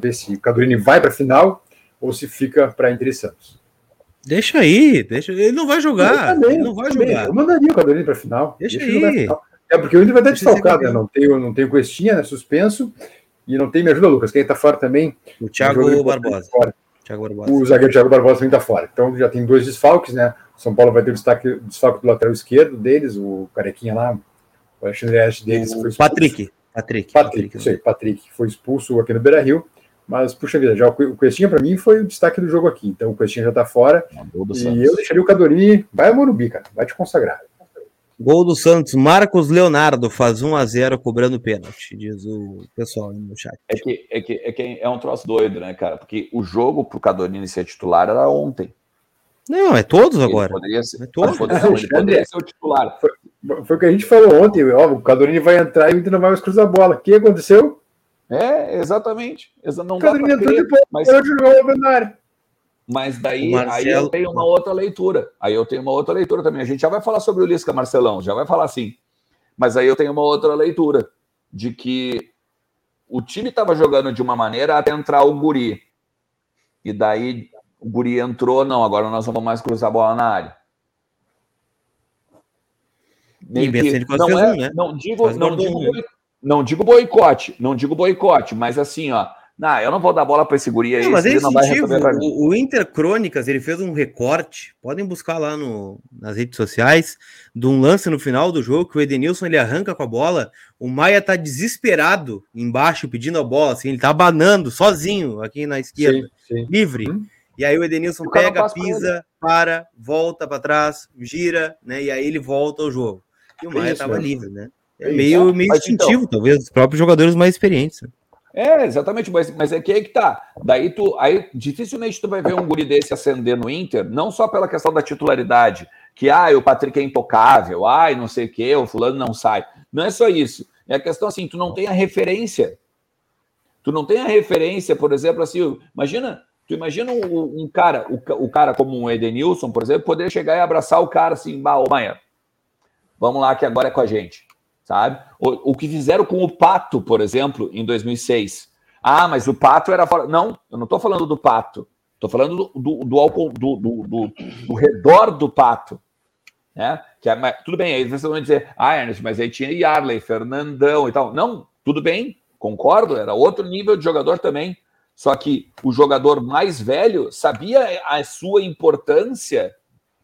ver se o Cadorini vai para a final ou se fica para Inter e Santos. Deixa aí, deixa, ele não vai jogar. Também, ele não vai também. jogar. Eu mandaria o Cadorini para a final. Deixa, deixa aí. É porque o Inter vai estar desfalcado, né? Não tenho, não tenho Questinha, né? Suspenso. E não tem, me ajuda, Lucas. Quem está fora também? O Thiago Barbosa. Fora. Thiago Barbosa. O zagueiro Thiago Barbosa também está fora. Então já tem dois desfalques, né? O São Paulo vai ter o destaque, desfalque do lateral esquerdo deles, o carequinha lá, o Alexandre deles. O Patrick. Patrick. Patrick, isso aí, Patrick, foi expulso aqui no Beira Rio. Mas, puxa vida, já o Questinha para mim foi o destaque do jogo aqui. Então o Questinha já está fora. E eu deixaria o Cadorini. Vai a Morumbi, cara. Vai te consagrar. Gol do Santos, Marcos Leonardo faz 1 a 0 cobrando pênalti, diz o pessoal no chat. É que, é que, é que é um troço doido, né, cara? Porque o jogo pro Cadorini ser titular era ontem. Não, é todos agora. Ele poderia ser, é todos. Poderia, ele poderia ser o titular. Foi, foi o que a gente falou ontem, ó, o Cadorini vai entrar e o Inter não vai mais cruzar a bola. O que aconteceu? É, exatamente. Não o Cadorini entrou depois, mas... jogou o área. Mas daí Marcelo... aí eu tenho uma outra leitura. Aí eu tenho uma outra leitura também. A gente já vai falar sobre o Lisca Marcelão, já vai falar assim. Mas aí eu tenho uma outra leitura de que o time estava jogando de uma maneira até entrar o Guri. E daí o Guri entrou, não, agora nós não vamos mais cruzar a bola na área. Nem que, não, é, né? não digo, não digo, não digo boicote, não digo boicote, mas assim, ó, não, eu não vou dar bola para esse guri aí. Não, mas é incentivo. O, o Inter Crônicas, ele fez um recorte, podem buscar lá no, nas redes sociais, de um lance no final do jogo, que o Edenilson ele arranca com a bola, o Maia tá desesperado embaixo, pedindo a bola, assim, ele tá abanando sozinho aqui na esquerda, sim, sim. livre. Hum. E aí o Edenilson o pega, pisa, para, volta para trás, gira, né? E aí ele volta ao jogo. E o Maia estava livre, né? É meio, meio instintivo, então... talvez, os próprios jogadores mais experientes. Né? É, exatamente, mas, mas é que aí que tá. Daí tu, aí dificilmente tu vai ver um guri desse acender no Inter, não só pela questão da titularidade, que ah, o Patrick é intocável, ai, não sei o que, o fulano não sai. Não é só isso. É a questão assim, tu não tem a referência. Tu não tem a referência, por exemplo, assim, imagina, tu imagina um, um cara, o, o, cara como um Edenilson, por exemplo, poder chegar e abraçar o cara assim, bah, ô, Maia, vamos lá que agora é com a gente sabe? O, o que fizeram com o Pato, por exemplo, em 2006. Ah, mas o Pato era fora. Não, eu não estou falando do Pato. Estou falando do, do, do, do, do, redor do Pato. Né? Que é, mas, tudo bem, aí vocês vão dizer, ah, Ernest, mas aí tinha Yarley, Fernandão e tal. Não, tudo bem, concordo, era outro nível de jogador também. Só que o jogador mais velho sabia a sua importância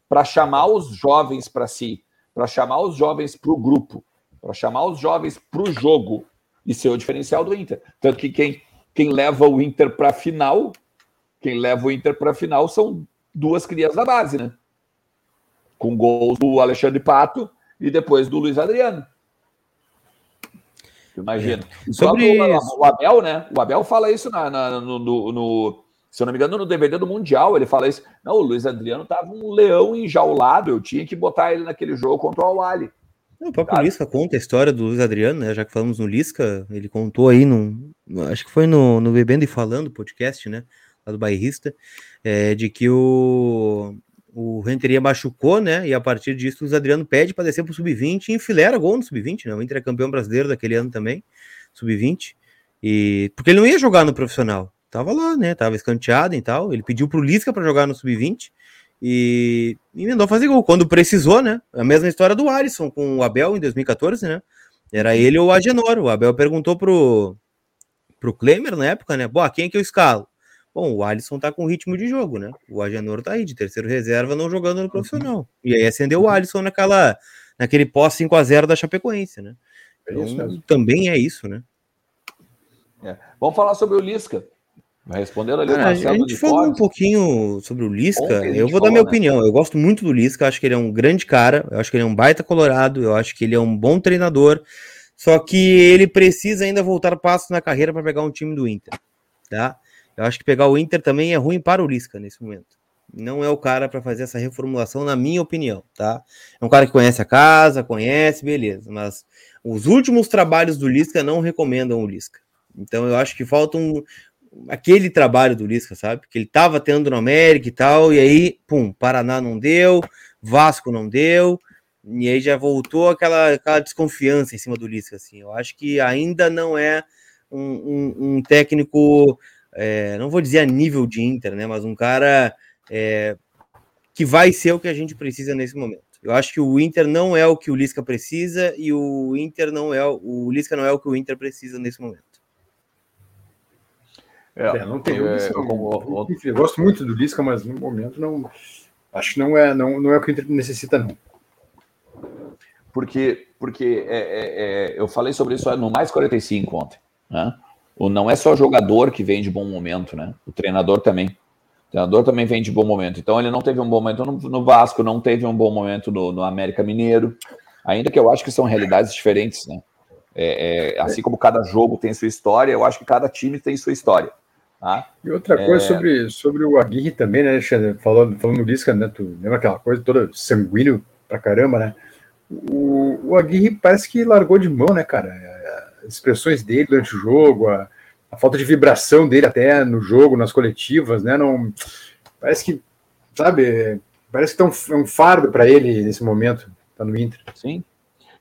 para chamar os jovens para si, para chamar os jovens para o grupo para chamar os jovens para o jogo e ser o diferencial do Inter. Tanto que quem, quem leva o Inter para a final, quem leva o Inter para a final são duas crias da base, né? Com gols do Alexandre Pato e depois do Luiz Adriano. Imagina. É. Sobre o, o, Abel, né? O Abel fala isso na, na no, no, no, se eu não me engano, no DVD do Mundial, ele fala isso. Não, o Luiz Adriano tava um leão enjaulado, eu tinha que botar ele naquele jogo contra o Awali. O próprio Cara. Lisca conta a história do Luiz Adriano, né? Já que falamos no Lisca, ele contou aí, num, acho que foi no, no Bebendo e Falando podcast, né? Lá do bairrista, é, de que o, o Renteria machucou, né? E a partir disso, o Luiz Adriano pede para descer para o sub-20 e enfilera gol no sub-20, né? O Inter é campeão brasileiro daquele ano também, sub-20. E porque ele não ia jogar no profissional, tava lá, né? Tava escanteado e tal. Ele pediu pro Lisca para jogar no sub-20 e, e mandou fazer gol quando precisou, né? A mesma história do Alisson com o Abel em 2014, né? Era ele ou o Agenor. O Abel perguntou pro, pro Klemer na época, né? Boa, quem é que eu escalo? Bom, o Alisson tá com ritmo de jogo, né? O Agenor tá aí, de terceiro reserva, não jogando no profissional. E aí acendeu o Alisson naquela, naquele pós 5 a 0 da Chapecoense, né? Então, é também é isso, né? É. Vamos falar sobre o Lisca. Respondendo ali, ah, a gente falou um pouquinho sobre o Lisca. Eu vou dar minha né? opinião. Eu gosto muito do Lisca. Acho que ele é um grande cara. Eu acho que ele é um baita colorado. Eu acho que ele é um bom treinador. Só que ele precisa ainda voltar passo na carreira para pegar um time do Inter, tá? Eu acho que pegar o Inter também é ruim para o Lisca nesse momento. Não é o cara para fazer essa reformulação, na minha opinião, tá? É um cara que conhece a casa, conhece, beleza. Mas os últimos trabalhos do Lisca não recomendam o Lisca. Então eu acho que falta um, aquele trabalho do Lisca, sabe? Que ele tava tendo no América e tal, e aí, pum, Paraná não deu, Vasco não deu, e aí já voltou aquela, aquela desconfiança em cima do Lisca, assim. Eu acho que ainda não é um, um, um técnico, é, não vou dizer a nível de Inter, né? Mas um cara é, que vai ser o que a gente precisa nesse momento. Eu acho que o Inter não é o que o Lisca precisa e o Inter não é o Lisca não é o que o Inter precisa nesse momento. É, é, não tem. É, eu, eu, gosto muito do Lisca, mas no momento não. Acho que não é, não, não é o que o Inter necessita, não. Porque, porque é, é, é eu falei sobre isso no mais 45 ontem. Né? O, não é só jogador que vem de bom momento, né? O treinador também. O treinador também vem de bom momento. Então ele não teve um bom momento no, no Vasco, não teve um bom momento no, no, América Mineiro. Ainda que eu acho que são realidades diferentes, né? É, é, assim como cada jogo tem sua história, eu acho que cada time tem sua história. Tá? E outra coisa é... sobre, sobre o Aguirre também, né, Alexandre? Falando, falando disso, né? Tu lembra aquela coisa toda sanguíneo pra caramba, né? O, o Aguirre parece que largou de mão, né, cara? As expressões dele durante o jogo, a, a falta de vibração dele até no jogo, nas coletivas, né? Não, parece que, sabe, parece que tá um, é um fardo para ele nesse momento, tá no Inter. Sim.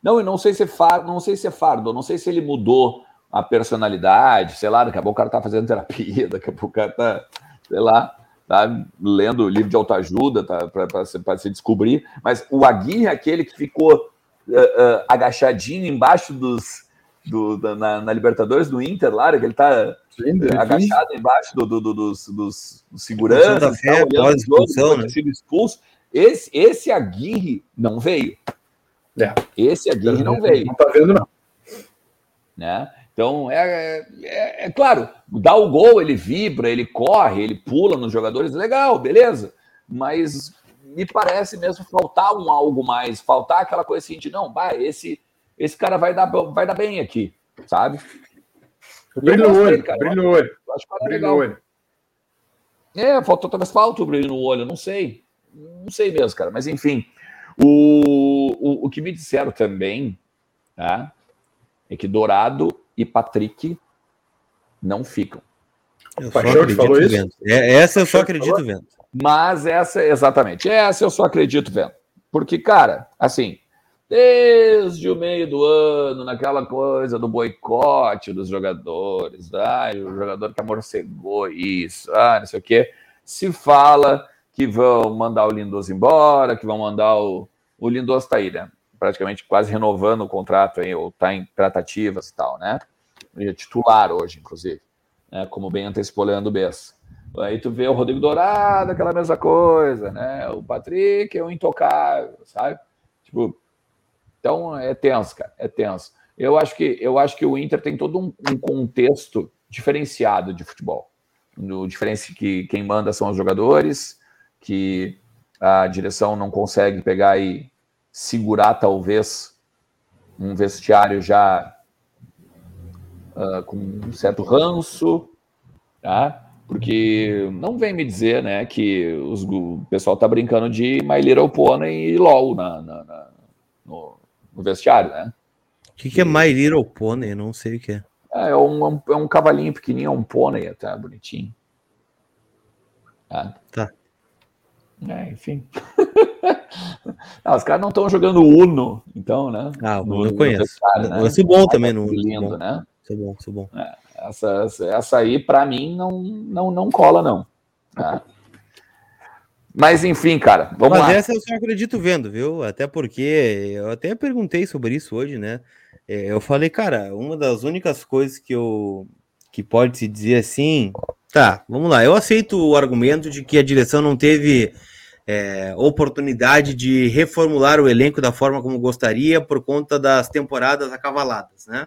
Não, e não sei se é fardo, não sei se é fardo, não sei se ele mudou a personalidade, sei lá, daqui a pouco o cara tá fazendo terapia, daqui a pouco o cara tá, sei lá, tá lendo livro de autoajuda tá, para se, se descobrir. Mas o Aguirre é aquele que ficou uh, uh, agachadinho embaixo dos. Do, da, na, na, Libertadores do Inter, lá, que ele tá sim, agachado embaixo do, do, dos, dos, dos seguranças, tá olhando expulsão, né? sido expulso. Esse, esse Aguirre não veio. É. Esse Aguirre não veio. Não tá vendo, não. Né? Então, é, é, é, claro, dá o gol, ele vibra, ele corre, ele pula nos jogadores, legal, beleza. Mas me parece mesmo faltar um algo mais, faltar aquela coisa seguinte, não, vai, esse, esse cara vai dar, vai dar bem aqui, sabe? Brilho no olho, cara, brilho no olho. Que brilho no olho. É, faltou talvez falta o brilho no olho, não sei. Não sei mesmo, cara, mas enfim. O, o, o que me disseram também, tá? É que Dourado e Patrick não ficam. Eu só acredito falou isso? vendo. É, essa eu só acredito vendo. Mas essa, exatamente, essa eu só acredito vendo. Porque, cara, assim, desde o meio do ano, naquela coisa do boicote dos jogadores, ah, o jogador que amorcegou isso, ah, não sei o quê, se fala que vão mandar o Lindoso embora, que vão mandar o. O Lindoso tá aí, né? Praticamente quase renovando o contrato, aí, ou está em tratativas e tal, né? Ele é titular hoje, inclusive, né? como bem antecipou Leandro Bessa. Aí tu vê o Rodrigo Dourado, aquela mesma coisa, né? O Patrick é um intocável, sabe? Tipo, então é tenso, cara, é tenso. Eu acho que, eu acho que o Inter tem todo um, um contexto diferenciado de futebol. No diferença que quem manda são os jogadores, que a direção não consegue pegar e segurar talvez um vestiário já uh, com um certo ranço, tá? Porque não vem me dizer, né, que os, o pessoal tá brincando de My Little Pony e LOL na, na, na no, no, vestiário, né? O que, que é My Little Pony? Não sei o que é. É, é um, é um cavalinho pequenininho, é um pônei até, bonitinho. Tá. tá. É, enfim. não, os caras não estão jogando Uno, então, né? Ah, o Uno eu conheço. Né? Esse bom também no Lindo, bom. né? Isso é bom, isso é bom. É, essa, essa aí, para mim, não, não, não cola, não. Tá? Mas enfim, cara, vamos Mas lá. essa eu só acredito vendo, viu? Até porque eu até perguntei sobre isso hoje, né? É, eu falei, cara, uma das únicas coisas que eu que pode se dizer assim, tá, vamos lá. Eu aceito o argumento de que a direção não teve é, oportunidade de reformular o elenco da forma como gostaria por conta das temporadas acavaladas, né?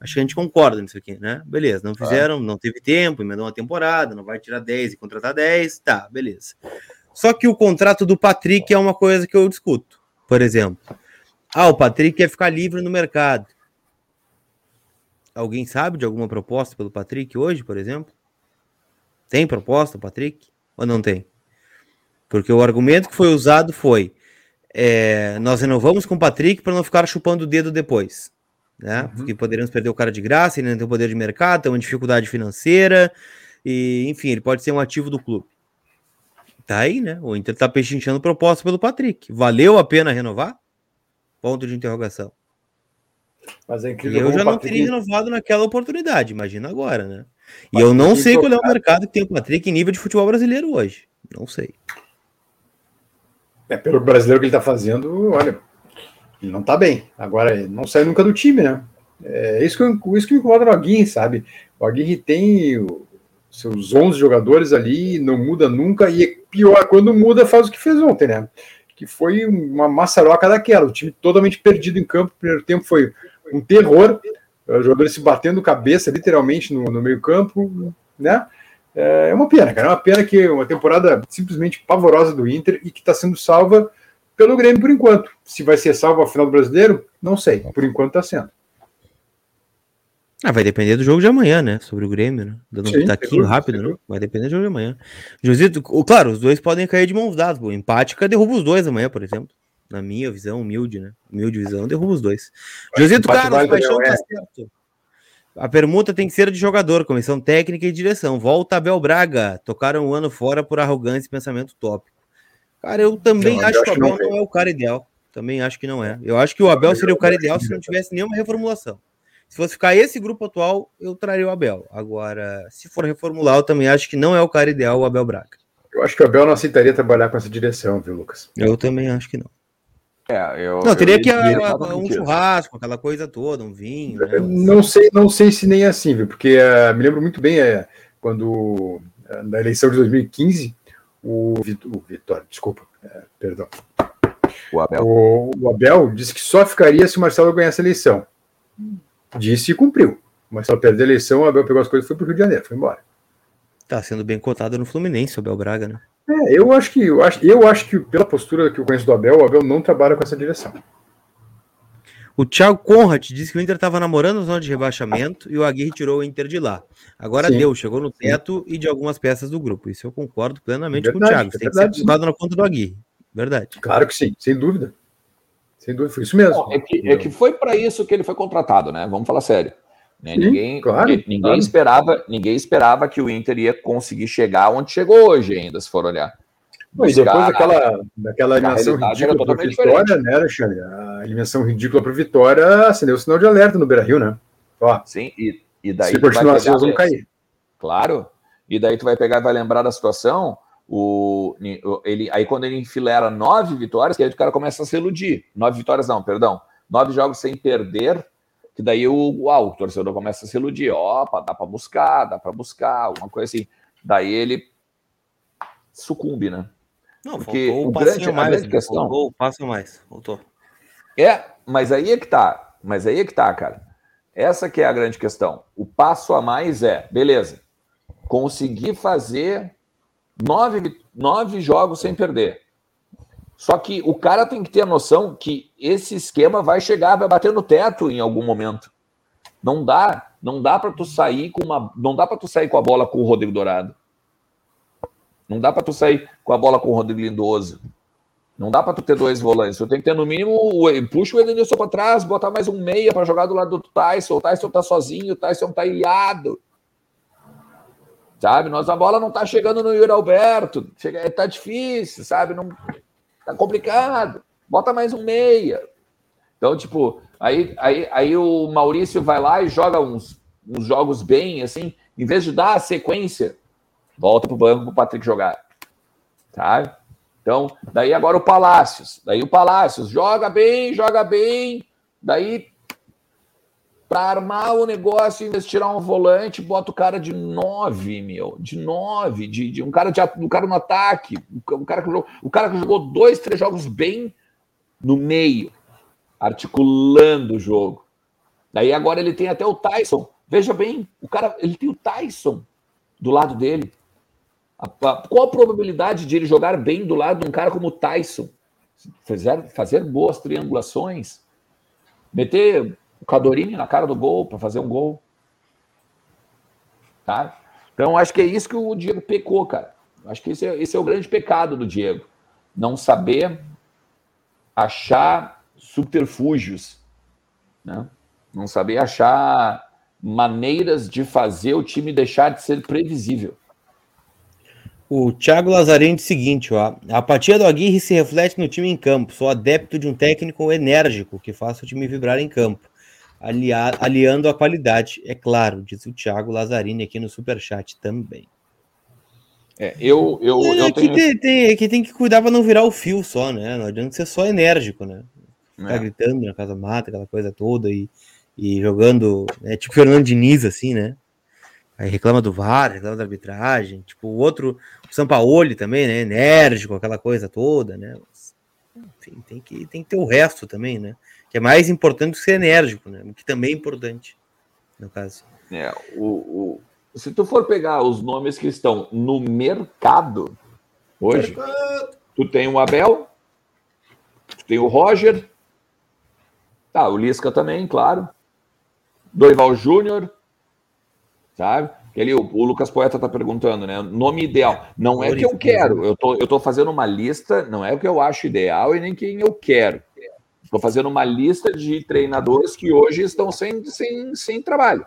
Acho que a gente concorda nisso aqui, né? Beleza, não fizeram, não teve tempo, emendou uma temporada, não vai tirar 10 e contratar 10, tá, beleza. Só que o contrato do Patrick é uma coisa que eu discuto. Por exemplo, ah, o Patrick quer ficar livre no mercado. Alguém sabe de alguma proposta pelo Patrick hoje, por exemplo? Tem proposta, Patrick? Ou não tem? Porque o argumento que foi usado foi: é, nós renovamos com o Patrick para não ficar chupando o dedo depois. Né? Uhum. Porque poderíamos perder o cara de graça, ele não tem poder de mercado, tem uma dificuldade financeira, e enfim, ele pode ser um ativo do clube. Tá aí, né? O Inter tá pechinchando proposta pelo Patrick. Valeu a pena renovar? Ponto de interrogação. Mas é incrível. eu já não Patrick... teria renovado naquela oportunidade, imagina agora, né? E eu não sei qual é o mercado que tem o Patrick em nível de futebol brasileiro hoje. Não sei. É, pelo brasileiro que ele tá fazendo, olha, ele não tá bem. Agora, não sai nunca do time, né? É isso que, isso que me incomoda Aguirre, sabe? O Aguirre tem o, seus 11 jogadores ali, não muda nunca, e é pior, quando muda, faz o que fez ontem, né? que foi uma maçaroca daquela. O time totalmente perdido em campo. O primeiro tempo foi um terror, jogadores se batendo cabeça, literalmente, no, no meio-campo, né? É uma pena, cara. É uma pena que uma temporada simplesmente pavorosa do Inter e que está sendo salva pelo Grêmio por enquanto. Se vai ser salvo ao final do brasileiro, não sei. Por enquanto está sendo. Ah, vai depender do jogo de amanhã, né? Sobre o Grêmio, né? Dando um taquinho rápido, né? Vai depender do jogo de amanhã. Josito, claro, os dois podem cair de mãos dadas. O empate derruba os dois amanhã, por exemplo. Na minha visão, humilde, né? Humilde visão, derruba os dois. Josito Carlos, paixão tá certo. A permuta tem que ser de jogador, comissão técnica e direção. Volta Abel Braga. Tocaram um ano fora por arrogância e pensamento tópico. Cara, eu também não, acho, que o Abel não, não é o cara ideal. Também acho que não é. Eu acho que o Abel seria o cara ideal se não tivesse nenhuma reformulação. Se fosse ficar esse grupo atual, eu traria o Abel. Agora, se for reformular, eu também acho que não é o cara ideal o Abel Braga. Eu acho que o Abel não aceitaria trabalhar com essa direção, viu, Lucas? Eu também acho que não. É, eu, não, teria eu que a, um churrasco, aquela coisa toda, um vinho. Né? Não sei, não sei se nem é assim, viu? Porque uh, me lembro muito bem é, quando uh, na eleição de 2015 o, o Vitória, desculpa, é, perdão. O Abel. O, o Abel disse que só ficaria se o Marcelo ganhasse a eleição disse e cumpriu. O Marcelo perdeu a eleição, o Abel pegou as coisas e foi para o Rio de Janeiro, foi embora. Tá sendo bem cotado no Fluminense, o Abel Braga, né? É, eu acho que eu acho, eu acho que pela postura que eu conheço do Abel, o Abel não trabalha com essa direção. O Thiago Conrad disse que o Inter estava namorando a zona de rebaixamento e o Aguirre tirou o Inter de lá. Agora Sim. deu, chegou no teto e de algumas peças do grupo. Isso eu concordo plenamente verdade, com o Thiago. Tem que ser colocado na conta do Aguirre. Verdade. Claro que sim, sem dúvida. Sem dúvida, foi isso mesmo. Bom, é, que, é que foi para isso que ele foi contratado, né? Vamos falar sério. Né? Sim, ninguém, claro, ninguém, claro. esperava, ninguém esperava que o Inter ia conseguir chegar onde chegou hoje, ainda, se for olhar. e depois daquela, daquela eliminação ridícula para Vitória, né, Alexandre? A eliminação ridícula para Vitória acendeu o sinal de alerta no Beira Rio, né? Ó, Sim, e, e daí. Se continuar assim, nós vamos cair. Claro. E daí tu vai pegar e vai lembrar da situação o, ele, aí quando ele enfilera nove vitórias, que aí o cara começa a se iludir. Nove vitórias, não, perdão. Nove jogos sem perder, que daí o, uau, o torcedor começa a se iludir. Opa, dá para buscar, dá para buscar, alguma coisa assim. Daí ele sucumbe, né? Não, Porque o grande, mais, a grande questão. Voltou, passa mais, voltou. É, mas aí é que tá. Mas aí é que tá, cara. Essa que é a grande questão. O passo a mais é, beleza, conseguir fazer Nove, nove jogos sem perder. Só que o cara tem que ter a noção que esse esquema vai chegar, vai bater no teto em algum momento. Não dá. Não dá para tu sair com uma, não dá para tu sair com a bola com o Rodrigo Dourado. Não dá para tu sair com a bola com o Rodrigo Lindoso. Não dá para tu ter dois volantes. Tu tem que ter no mínimo, puxa o Edenilson para trás, botar mais um meia para jogar do lado do Tyson. O Tyson tá sozinho, o Tyson tá ilhado. Sabe? Nossa bola não tá chegando no Yuri Alberto. Chega, tá difícil, sabe? Não tá complicado. Bota mais um meia. Então, tipo, aí, aí, aí o Maurício vai lá e joga uns, uns jogos bem, assim, em vez de dar a sequência, volta pro banco pro Patrick jogar. Sabe? Então, daí agora o Palácios. Daí o Palácios joga bem, joga bem. Daí, para armar o negócio, tirar um volante, bota o cara de nove, meu. De nove. De, de um, cara de, um cara no ataque. Um cara que jogou, o cara que jogou dois, três jogos bem no meio, articulando o jogo. Daí agora ele tem até o Tyson. Veja bem, o cara, ele tem o Tyson do lado dele. Qual a probabilidade de ele jogar bem do lado de um cara como o Tyson? Fazer, fazer boas triangulações? Meter o Cadorini na cara do gol para fazer um gol? Tá? Então, acho que é isso que o Diego pecou, cara. Acho que esse é, esse é o grande pecado do Diego. Não saber achar subterfúgios, né? não saber achar maneiras de fazer o time deixar de ser previsível. O Thiago o seguinte, ó, a apatia do Aguirre se reflete no time em campo. Sou adepto de um técnico enérgico que faça o time vibrar em campo, aliar, aliando a qualidade, é claro, diz o Thiago Lazzarini aqui no superchat também. É, eu, eu, é, eu tenho... que, tem, tem, é que tem que cuidar para não virar o fio só, né? Não adianta ser só enérgico, né? Ficar é. gritando na casa mata, aquela coisa toda e, e jogando, né? tipo Fernando Diniz, assim, né? Aí reclama do VAR, reclama da arbitragem. Tipo, o outro, o Sampaoli também, né? Enérgico, aquela coisa toda, né? Mas, enfim, tem que, tem que ter o resto também, né? Que é mais importante do que ser enérgico, né? Que também é importante, no caso. É, o, o, se tu for pegar os nomes que estão no mercado hoje, mercado. tu tem o Abel, tu tem o Roger, tá, o Lisca também, claro, Dorival Júnior, sabe? Ele, o, o, Lucas Poeta está perguntando, né? Nome ideal. Não é que eu quero, eu tô, eu tô fazendo uma lista, não é o que eu acho ideal e nem quem eu quero. Estou fazendo uma lista de treinadores que hoje estão sem, sem, sem trabalho.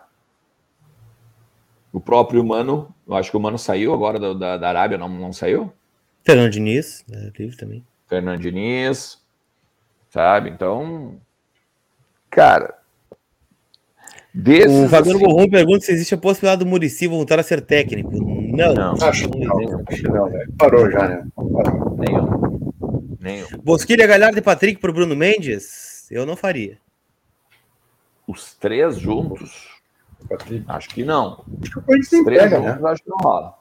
O próprio Mano, eu acho que o Mano saiu agora da, da, da Arábia, não, não saiu? Fernando Diniz, é, livre também. Fernando Diniz, sabe? Então, cara, Desses, o Fabiano assim... Gorron pergunta se existe a possibilidade do Murici voltar a ser técnico. Não, não acho que não. não, não? Parou já, né? Parou. Nenhum. Nenhum. Bosquilha, Galhardo e Patrick para Bruno Mendes? Eu não faria. Os três juntos? Patrick. Acho que não. Acho que o Corinthians nem pega, né? Acho que não rola.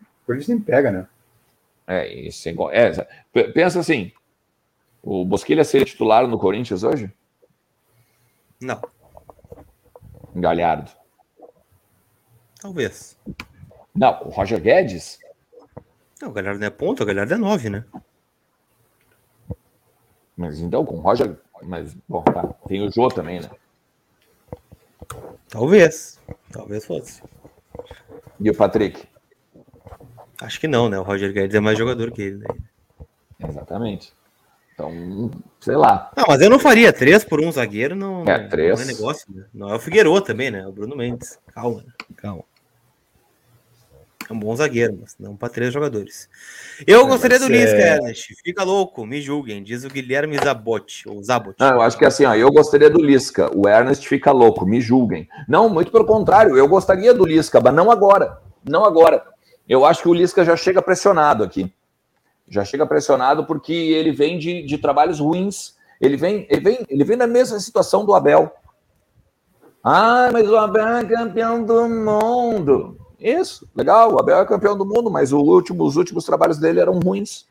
O Corinthians nem pega, né? É, isso é. É, pensa assim: o Bosquilha seria titular no Corinthians hoje? Não. Galhardo? Talvez. Não, o Roger Guedes? Não, o Galhardo não é ponto, o Galhardo é nove, né? Mas então, com o Roger. Mas, bom, tá. Tem o Jô também, né? Talvez. Talvez fosse. E o Patrick? Acho que não, né? O Roger Guedes é mais jogador que ele. Né? Exatamente. Então, sei lá. Não, mas eu não faria três por um zagueiro, não é, três. não é negócio. Né? Não é o Figueiredo também, né? É o Bruno Mendes. Calma, calma. É um bom zagueiro, mas não para três jogadores. Eu é, gostaria do Lisca, é... Ernest. Fica louco, me julguem, diz o Guilherme Zabotti, ou Zabot. Não, eu acho que é assim, ó, eu gostaria do Lisca. O Ernest fica louco, me julguem. Não, muito pelo contrário, eu gostaria do Lisca, mas não agora. Não agora. Eu acho que o Lisca já chega pressionado aqui já chega pressionado porque ele vem de, de trabalhos ruins. Ele vem, ele, vem, ele vem na mesma situação do Abel. Ah, mas o Abel é campeão do mundo. Isso, legal, o Abel é campeão do mundo, mas último, os últimos trabalhos dele eram ruins.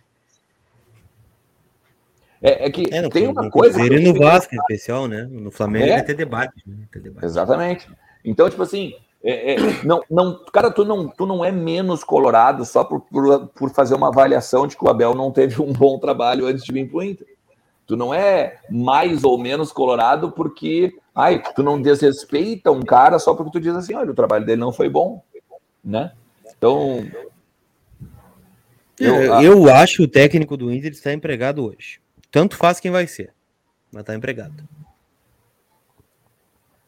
É, é que é, tem uma coisa. Ele no Vasco, em especial, né? No Flamengo é. vai ter debate, né? ter debate. Exatamente. Então, tipo assim, é, é, não, não, cara, tu não, tu não é menos colorado só por, por, por, fazer uma avaliação de que o Abel não teve um bom trabalho antes de vir para o Inter. Tu não é mais ou menos colorado porque Ai, tu não desrespeita um cara só porque tu diz assim, olha, o trabalho dele não foi bom, né? Então. Eu, eu, eu acho que o técnico do Inter está empregado hoje. Tanto faz quem vai ser, mas está empregado.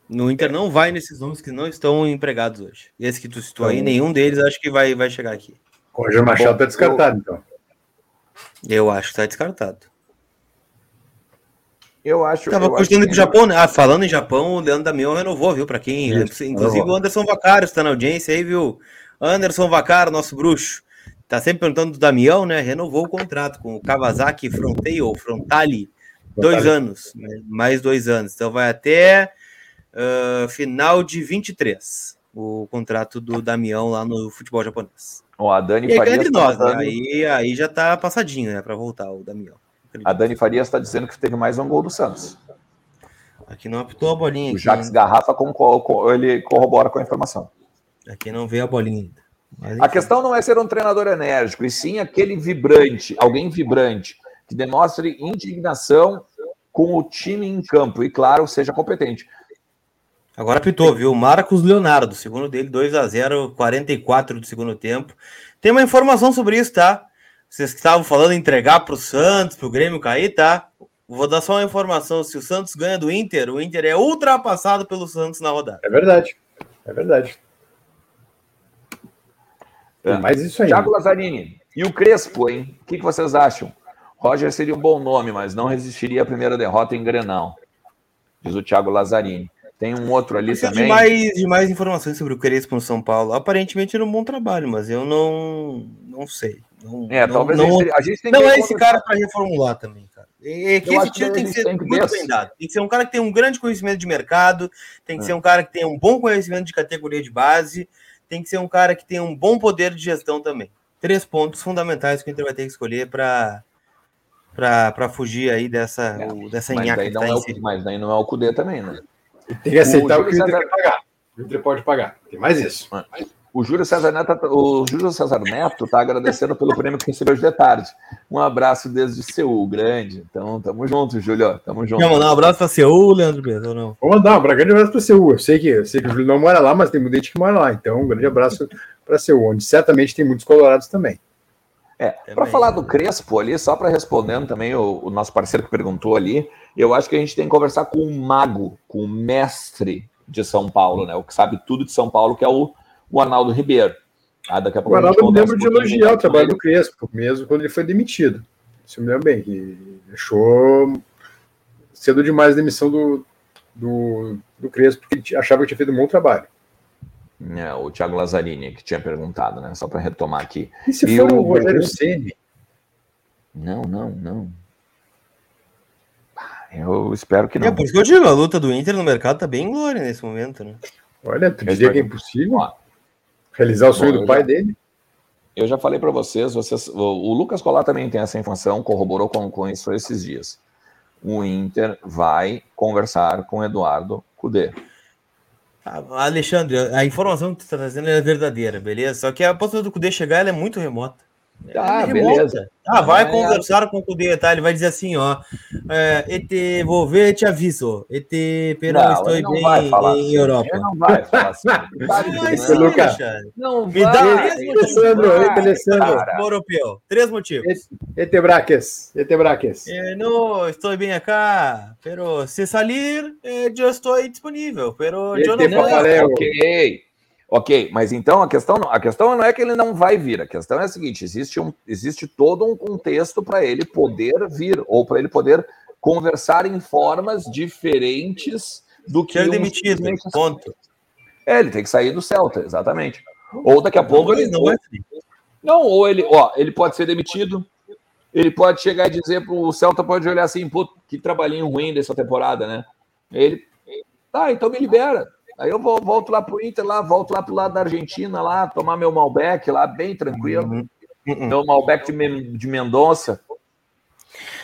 No Inter não vai nesses nomes que não estão empregados hoje. Esse que tu citou aí, então- nenhum deles acho que vai, vai chegar aqui. O Roger Machado está descartado, eu, então. Eu acho que está descartado. Eu acho. Tava curtindo que... o Japão, né? Ah, falando em Japão, o Leandro Damião renovou, viu? Para quem. Isso, inclusive o Anderson Vacaro está na audiência aí, viu? Anderson Vacaro, nosso bruxo. Tá sempre perguntando do Damião, né? Renovou o contrato com o Kawasaki Frontale ou Frontale. Dois anos, né? mais dois anos. Então vai até uh, final de 23 o contrato do Damião lá no futebol japonês. Oh, a Dani e Farias entre nós, tá né? aí, aí já tá passadinho, né? Para voltar o Damião. A Dani Farias está dizendo que teve mais um gol do Santos. Aqui não apitou a bolinha. O Jacques Garrafa com, com, ele corrobora com a informação. Aqui não veio a bolinha ainda. A questão não é ser um treinador enérgico, e sim aquele vibrante, alguém vibrante, que demonstre indignação com o time em campo e, claro, seja competente. Agora apitou, viu? Marcos Leonardo, segundo dele, 2 a 0 44 do segundo tempo. Tem uma informação sobre isso, tá? Vocês que estavam falando entregar para o Santos, para o Grêmio cair, tá? Vou dar só uma informação: se o Santos ganha do Inter, o Inter é ultrapassado pelo Santos na rodada. É verdade. É verdade. É. Mas isso aí. Thiago Lazzarini. E o Crespo, hein? O que, que vocês acham? Roger seria um bom nome, mas não resistiria à primeira derrota em Grenal. Diz o Thiago Lazzarini. Tem um outro ali Preciso também. De mais, de mais informações sobre o Crespo no São Paulo. Aparentemente era um bom trabalho, mas eu não, não sei. Não, é, não, talvez não, a gente tem Não é esse cara para reformular também, cara. É que esse tiro tem que ser tem muito bem dado. Tem que ser um cara que tem um grande conhecimento de mercado, tem que é. ser um cara que tem um bom conhecimento de categoria de base, tem que ser um cara que tem um bom poder de gestão também. Três pontos fundamentais que a gente vai ter que escolher para para fugir aí dessa, é, o, dessa mas daí, não tá é o, mas daí não é o Cudê também, né? Tem que aceitar o, o que o Inter quer pagar. O Inter pode pagar. Tem mais isso. O Júlio César Neto, o Júlio César Neto está agradecendo pelo prêmio que recebeu hoje de tarde. Um abraço desde Seul, grande. Então, tamo junto, Júlio. Tamo junto. Quer mandar um abraço para Seul, Leandro Pedro, não? Vou mandar um grande abraço para Seul. Eu sei que, eu sei que o Júlio não mora lá, mas tem muita gente que mora lá. Então, um grande abraço para Seul, onde certamente tem muitos colorados também. É, para falar do Crespo ali, só para respondendo também o, o, nosso parceiro que perguntou ali, eu acho que a gente tem que conversar com o mago, com o mestre de São Paulo, né? O que sabe tudo de São Paulo, que é o, o Arnaldo Ribeiro. Ah, daqui a pouco o Arnaldo me lembro de elogiar o trabalho do Crespo, mesmo quando ele foi demitido. Isso me lembra bem, que deixou cedo demais a demissão do, do, do Crespo, porque ele achava que tinha feito um bom trabalho. É, o Thiago Lazzarini, que tinha perguntado, né? Só para retomar aqui. E se e for o, Rogério Ceni? Não, não, não. Eu espero que é, não. É por isso que eu digo, a luta do Inter no mercado tá bem em glória nesse momento, né? Olha, tu dizia que é impossível realizar o sonho Bom, do pai já, dele? Eu já falei para vocês, vocês, o, o Lucas Colar também tem essa informação, corroborou com, com isso esses dias. O Inter vai conversar com Eduardo Cudê. Ah, Alexandre, a informação que tu está trazendo é verdadeira, beleza? Só que a possibilidade do Cudê chegar é muito remota. Ah, é beleza. Ah, vai é, conversar é... com o Cudê, tá? Ele vai dizer assim, ó. É, ete, vou ver, te aviso. Ete, pero não, estou bem em assim. Europa. Ele não vai falar assim. Mas, não, Lucas. Não Me vai. dá três Alessandro, Alessandro. Europeu. Três motivos. Ete braques. Ete braques. Eh, não, estou bem aqui, pero se salir, eh, eu estou disponível. Pero eu não vou. Ok. Ok, mas então a questão, a questão não é que ele não vai vir, a questão é a seguinte: existe, um, existe todo um contexto para ele poder vir, ou para ele poder conversar em formas diferentes do que. Ser demitido, ponto. É, ele tem que sair do Celta, exatamente. Ou daqui a pouco ele. Não, ou, não, ou ele, ó, ele pode ser demitido, ele pode chegar e dizer para o Celta, pode olhar assim, pô, que trabalhinho ruim dessa temporada, né? Ele. Tá, então me libera Aí eu vou, volto lá pro Inter, lá, volto lá pro lado da Argentina, lá, tomar meu Malbec lá, bem tranquilo. Uhum. Uhum. Meu Malbec de, de Mendonça.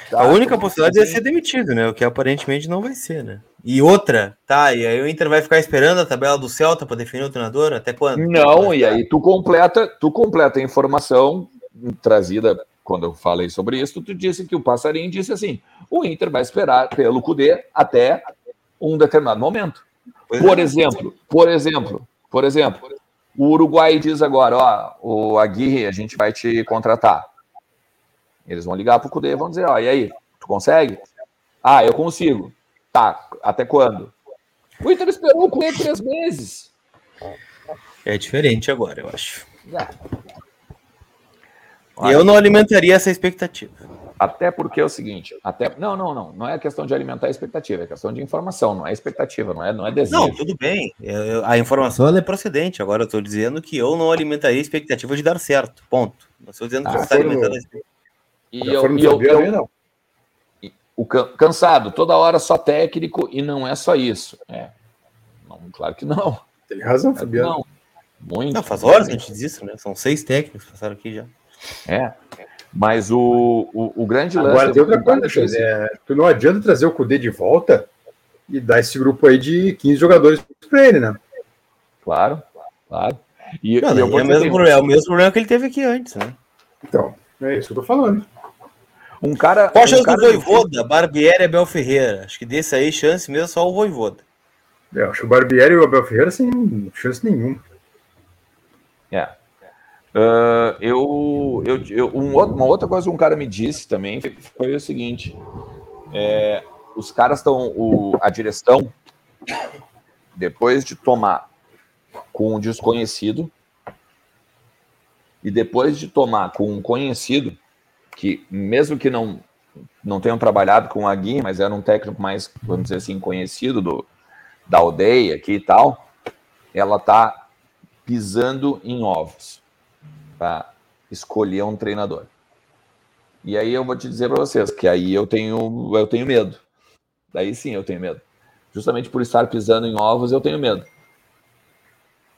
Tá, a única possibilidade é ser demitido, né? O que aparentemente não vai ser, né? E outra, tá? E aí o Inter vai ficar esperando a tabela do Celta para definir o treinador? Até quando? Não, e aí tu completa, tu completa a informação trazida quando eu falei sobre isso, tu disse que o Passarinho disse assim: o Inter vai esperar pelo Cudê até um determinado momento. Por é. exemplo, por exemplo, por exemplo, o Uruguai diz agora, ó, o Aguirre, a gente vai te contratar. Eles vão ligar para o Cudê e vão dizer, ó, e aí, tu consegue? Ah, eu consigo. Tá, até quando? O Inter esperou o Cudê três meses. É diferente agora, eu acho. É. Eu não alimentaria essa expectativa. Até porque é o seguinte, até não, não, não, não é questão de alimentar a expectativa, é questão de informação, não é expectativa, não é, não é desejo. Não, tudo bem. Eu, a informação é procedente. Agora eu estou dizendo que eu não alimentaria a expectativa de dar certo. Ponto. Não estou dizendo que ah, você está alimentando a expectativa. E eu, e eu, eu, não. O cansado, toda hora só técnico e não é só isso. É. Não, claro que não. Tem razão, claro Fabiano. Não. Muito. Não, faz horas que a gente diz isso, né? São seis técnicos que passaram aqui já. É. Mas o, o, o grande lance. Agora tem outra coisa, é, tu não adianta trazer o Cudê de volta e dar esse grupo aí de 15 jogadores para ele, né? Claro, claro. E, não, e eu é, o mesmo, é o mesmo problema que ele teve aqui antes, né? Então, é isso que eu tô falando. Um cara. Qual a chance um do Voivoda? Barbieri e Abel Ferreira. Acho que desse aí, chance mesmo só o Voivoda. É, acho que o Barbieri e o Abel Ferreira sem chance nenhuma. É. Uh, eu, eu, eu um, uma outra coisa que um cara me disse também foi o seguinte: é, os caras estão, a direção, depois de tomar com um desconhecido, e depois de tomar com um conhecido, que mesmo que não, não tenham trabalhado com a Gui, mas era um técnico mais, vamos dizer assim, conhecido do, da aldeia aqui e tal, ela tá pisando em ovos para escolher um treinador. E aí eu vou te dizer para vocês que aí eu tenho eu tenho medo. Daí sim eu tenho medo. Justamente por estar pisando em ovos eu tenho medo.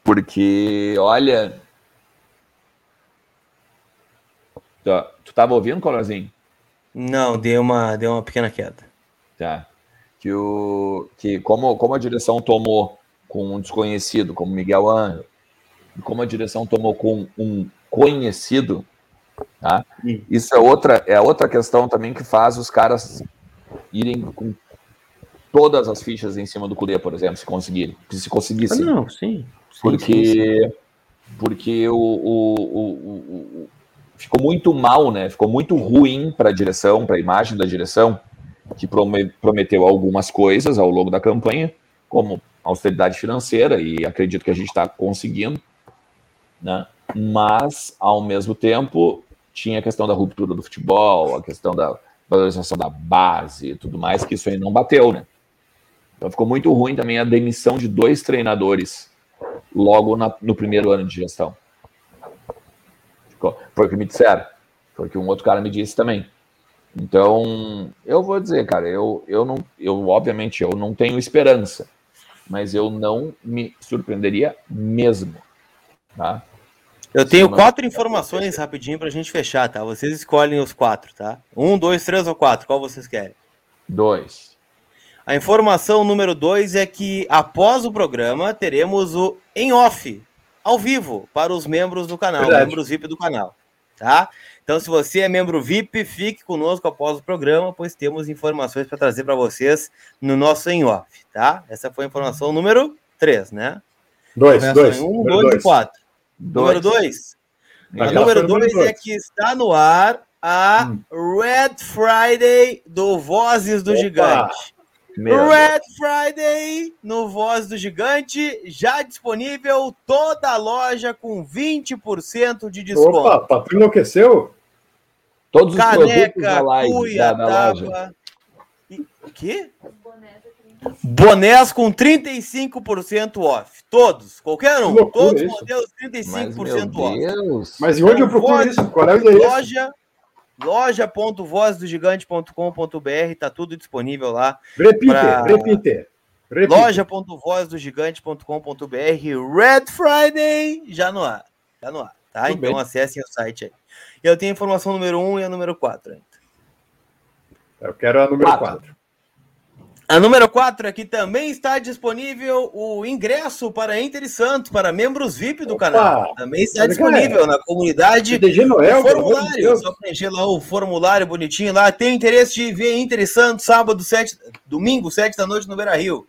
Porque olha, tu estava ouvindo, Colorzinho? Não, deu uma deu uma pequena queda. Tá. Que o que como como a direção tomou com um desconhecido como Miguel Anjo, como a direção tomou com um conhecido, tá? Isso é outra, é outra questão também que faz os caras irem com todas as fichas em cima do Cudê, por exemplo, se conseguirem. Se conseguissem. Ah, não, sim. sim porque, sim. porque o, o, o, o, ficou muito mal, né? Ficou muito ruim para a direção, para a imagem da direção, que prometeu algumas coisas ao longo da campanha, como austeridade financeira, e acredito que a gente está conseguindo, né? Mas, ao mesmo tempo, tinha a questão da ruptura do futebol, a questão da valorização da base e tudo mais, que isso aí não bateu, né? Então ficou muito ruim também a demissão de dois treinadores logo na, no primeiro ano de gestão. Ficou, foi o que me disseram. Foi o que um outro cara me disse também. Então, eu vou dizer, cara, eu, eu não, eu obviamente eu não tenho esperança, mas eu não me surpreenderia mesmo, tá? Eu tenho quatro informações rapidinho para a gente fechar, tá? Vocês escolhem os quatro, tá? Um, dois, três ou quatro? Qual vocês querem? Dois. A informação número dois é que após o programa teremos o em off, ao vivo, para os membros do canal, Verdade. membros VIP do canal, tá? Então, se você é membro VIP, fique conosco após o programa, pois temos informações para trazer para vocês no nosso em off, tá? Essa foi a informação número três, né? Dois, dois. Um, dois, dois e quatro. Número 2. A número 2 é que está no ar a hum. Red Friday do Vozes do Opa. Gigante. Meu Red Deus. Friday no Voz do Gigante, já disponível toda a loja com 20% de desconto. Opa, patrulha enlouqueceu? Todos os Caneca, produtos da live, cuia, da, da loja. O quê? Bonés com 35% off. Todos, qualquer um. Todos os modelos 35% Mas, off. Mas e onde eu procuro isso? Qual é o endereço? Loja loja.vozdogigante.com.br tá tudo disponível lá. Repite, pra... repite. repite. loja.vozdogigante.com.br Red Friday já no ar. Já no ar, tá? Tudo então bem. acessem o site aí. Eu tenho a informação número 1 um e a número 4 ainda. Eu quero a número 4. A número 4 aqui também está disponível o ingresso para Inter e Santos, para membros VIP do Opa, canal. Também está disponível na comunidade. DG Noel, formulário. Só preencher lá o formulário bonitinho lá. Tem interesse de ver Inter e Santos sábado, 7, domingo, 7 da noite no Beira Rio.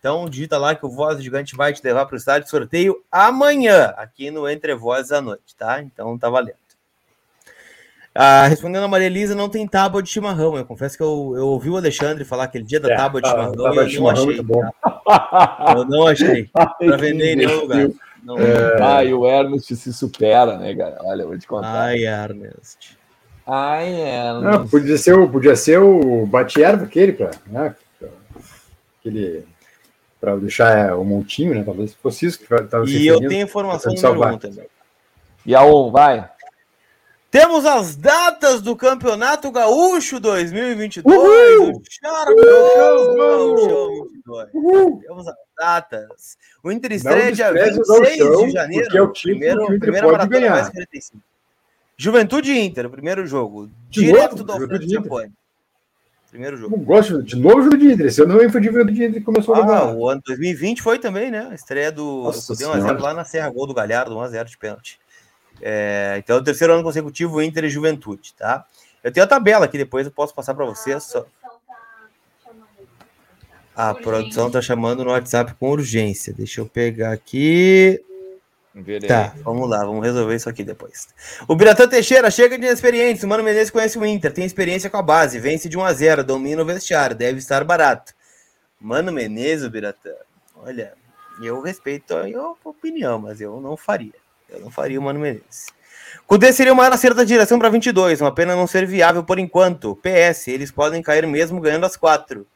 Então, digita lá que o Voz Gigante vai te levar para o estádio de sorteio amanhã, aqui no Entre Vozes à noite, tá? Então, tá valendo. Ah, respondendo a Maria Elisa, não tem tábua de chimarrão. Eu confesso que eu, eu ouvi o Alexandre falar aquele dia da é, tábua de chimarrão e eu não achei. Tá? Eu não achei. Para vender em nenhum lugar. Não, é... Ai, o Ernest se supera, né, cara? Olha, eu vou te contar. Ai, Ernest. Ai, Ernest. Não, podia ser o, podia ser o bate-erva aquele, cara. Né? Aquele para deixar é, o montinho, né? Talvez fosse isso que estava E eu tenho informação número um também. E a um, vai. Temos as datas do Campeonato Gaúcho 2022. Uhul! O Charcão 22. Temos as datas. O Inter estreia dia 26 de janeiro. É o primeiro, que o primeira ganhar. mais 45. Juventude Inter, primeiro jogo. De direto novo, do Alfredo Japone. Primeiro jogo. Não gosto de novo jogo de Inter. Esse ano foi de Juventude Inter começou ah, a O ano 2020 foi também, né? A estreia do. Nossa deu 1x0 lá na Serra Gol do Galhardo, 1x0 de pênalti. É, então, o terceiro ano consecutivo Inter e Juventude, tá? Eu tenho a tabela aqui, depois eu posso passar para vocês. Só... A produção está chamando no WhatsApp com urgência. Deixa eu pegar aqui. Verei. Tá, vamos lá, vamos resolver isso aqui depois. O Biratã Teixeira chega de experiência. O Mano Menezes conhece o Inter, tem experiência com a base, vence de 1 a 0 domina o vestiário, deve estar barato. Mano Menezes, o Biratã, olha, eu respeito a opinião, mas eu não faria. Eu não faria o Mano Menezes. Cudê seria o maior acerto da direção para 22, uma pena não ser viável por enquanto. PS, eles podem cair mesmo ganhando as quatro.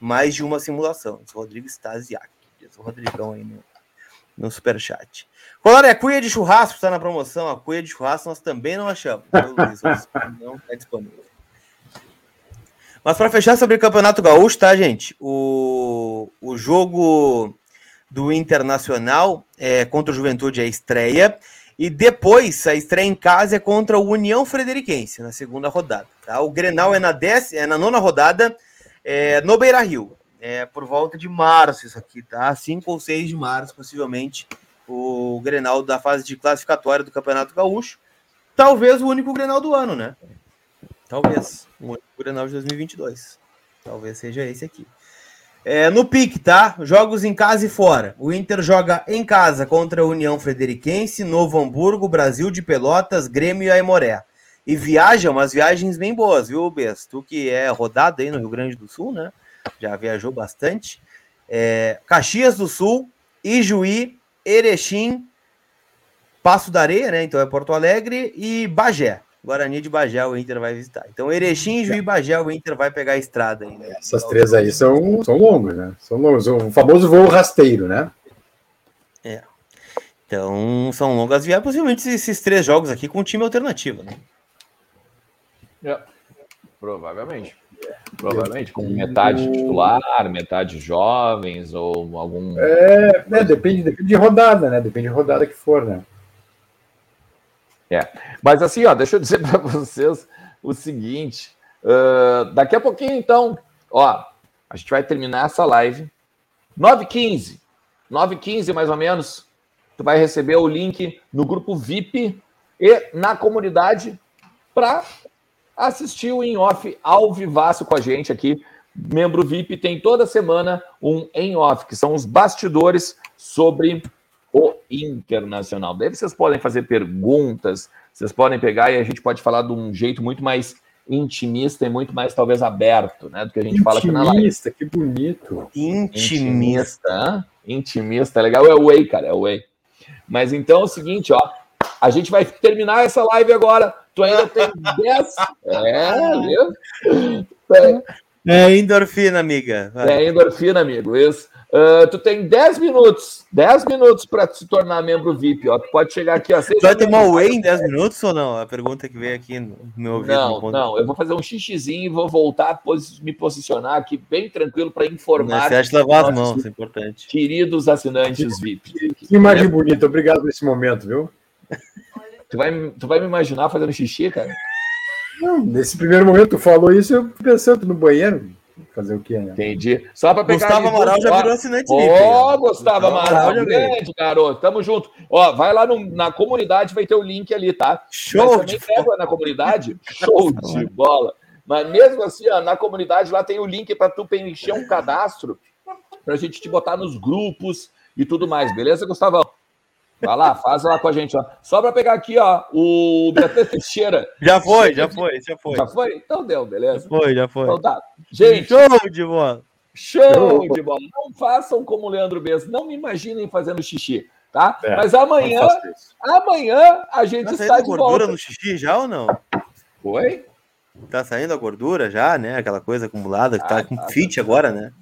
Mais de uma simulação. Diz Rodrigo Stasiak. Diz o Rodrigão aí no, no superchat. Colar, a cuia de churrasco está na promoção. A cuia de churrasco nós também não achamos. não está disponível. Mas para fechar sobre o Campeonato Gaúcho, tá, gente? O, o jogo do Internacional é, contra o Juventude é a estreia. E depois, a estreia em casa é contra o União Frederiquense, na segunda rodada. Tá? O Grenal é na, dez, é na nona rodada, é, no Beira Rio. É por volta de março, isso aqui, tá? 5 ou 6 de março, possivelmente, o Grenal da fase de classificatória do Campeonato Gaúcho. Talvez o único Grenal do ano, né? Talvez. O único Grenal de 2022. Talvez seja esse aqui. É, no pique, tá? Jogos em casa e fora. O Inter joga em casa contra a União Frederiquense, Novo Hamburgo, Brasil de Pelotas, Grêmio e Aimoré. E viaja umas viagens bem boas, viu, Bess? Tu que é rodado aí no Rio Grande do Sul, né? Já viajou bastante. É, Caxias do Sul, Ijuí, Erechim, Passo da Areia, né? Então é Porto Alegre e Bagé. Guarani de Bagé o Inter vai visitar. Então, Erechim, Juiz e Bagé o Inter vai pegar a estrada. Né? Essas três aí são, são longos, né? São longos. O famoso voo rasteiro, né? É. Então, são longas viagens. Possivelmente esses três jogos aqui com um time alternativo, né? É. Provavelmente. Provavelmente, com metade titular, metade jovens, ou algum. É, né, depende, depende de rodada, né? Depende de rodada que for, né? É. Mas assim, ó, deixa eu dizer para vocês o seguinte: uh, daqui a pouquinho, então, ó, a gente vai terminar essa live. 9h15, 9h15 mais ou menos, tu vai receber o link no grupo VIP e na comunidade para assistir o in-off ao vivaço com a gente aqui. Membro VIP tem toda semana um in-off, que são os bastidores sobre o internacional. Daí vocês podem fazer perguntas, vocês podem pegar e a gente pode falar de um jeito muito mais intimista e muito mais talvez aberto, né, do que a gente intimista, fala aqui na live. Intimista, que bonito. Intimista, intimista, legal é o way, cara, é o way. Mas então é o seguinte, ó, a gente vai terminar essa live agora. Tu ainda tem 10. É, viu? É endorfina, amiga. Vai. É endorfina, amigo. Isso. Uh, tu tem 10 minutos, 10 minutos para se tornar membro VIP, ó. Tu pode chegar aqui, ó. Vai tomar o whey em 10 minutos ou não? A pergunta que veio aqui no meu ouvido. Não, não, eu vou fazer um xixizinho e vou voltar, me posicionar aqui bem tranquilo para informar. Você acha lavar as mãos, é importante. Queridos assinantes VIP. Que, que imagem bonita, obrigado por esse momento, viu? Tu vai, tu vai me imaginar fazendo xixi, cara? Não, nesse primeiro momento tu falou isso, eu pensando no banheiro. Fazer o quê, né? Entendi. Só para pegar. Gustavo Amaral já virou assinante Ó, oh, Gustavo Amaral, grande, garoto. Tamo junto. Ó, vai lá no, na comunidade, vai ter o link ali, tá? Show! Mas também pega na comunidade. Show de bola. Mas mesmo assim, ó, na comunidade lá tem o link para tu preencher um cadastro para a gente te botar nos grupos e tudo mais, beleza, Gustavão? Vai lá, faz lá com a gente, ó. Só para pegar aqui, ó, o Beatriz Teixeira. Já foi, já foi, já foi. Já foi? Então deu, beleza? Já foi, já foi. Então tá. Gente. Show de bola. Show de bola. Não façam como o Leandro Bez, não me imaginem fazendo xixi, tá? É, Mas amanhã, amanhã a gente tá está de gordura volta. no xixi já ou não? Oi? Tá saindo a gordura já, né? Aquela coisa acumulada que tá, tá com tá, fit tá. agora, né?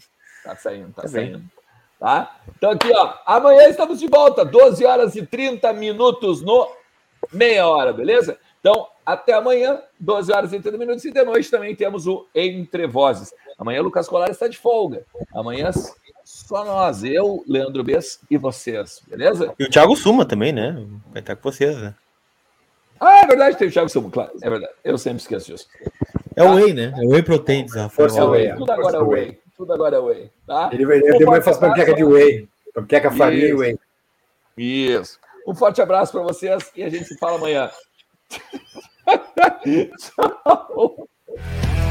Tá saindo, tá, tá saindo. Bem. Tá? Então aqui, ó, amanhã estamos de volta, 12 horas e 30 minutos no meia hora, beleza? Então, até amanhã, 12 horas e 30 minutos, e de noite também temos o Entre Vozes. Amanhã o Lucas Colar está de folga. Amanhã só nós, eu, Leandro Bess e vocês, beleza? E o Thiago Suma também, né? Vai estar com vocês, né? Ah, é verdade, tem o Thiago Suma, claro. É verdade. Eu sempre esqueço disso. É o Whey, né? É o Whey Protein, Rafael. É o Whey. Tudo agora é Whey. Tudo agora é Whey. Tá? Ele vai depois faz panqueca de Whey. Panqueca farinha e Whey. Isso. Um forte abraço para vocês e a gente se fala amanhã. Tchau.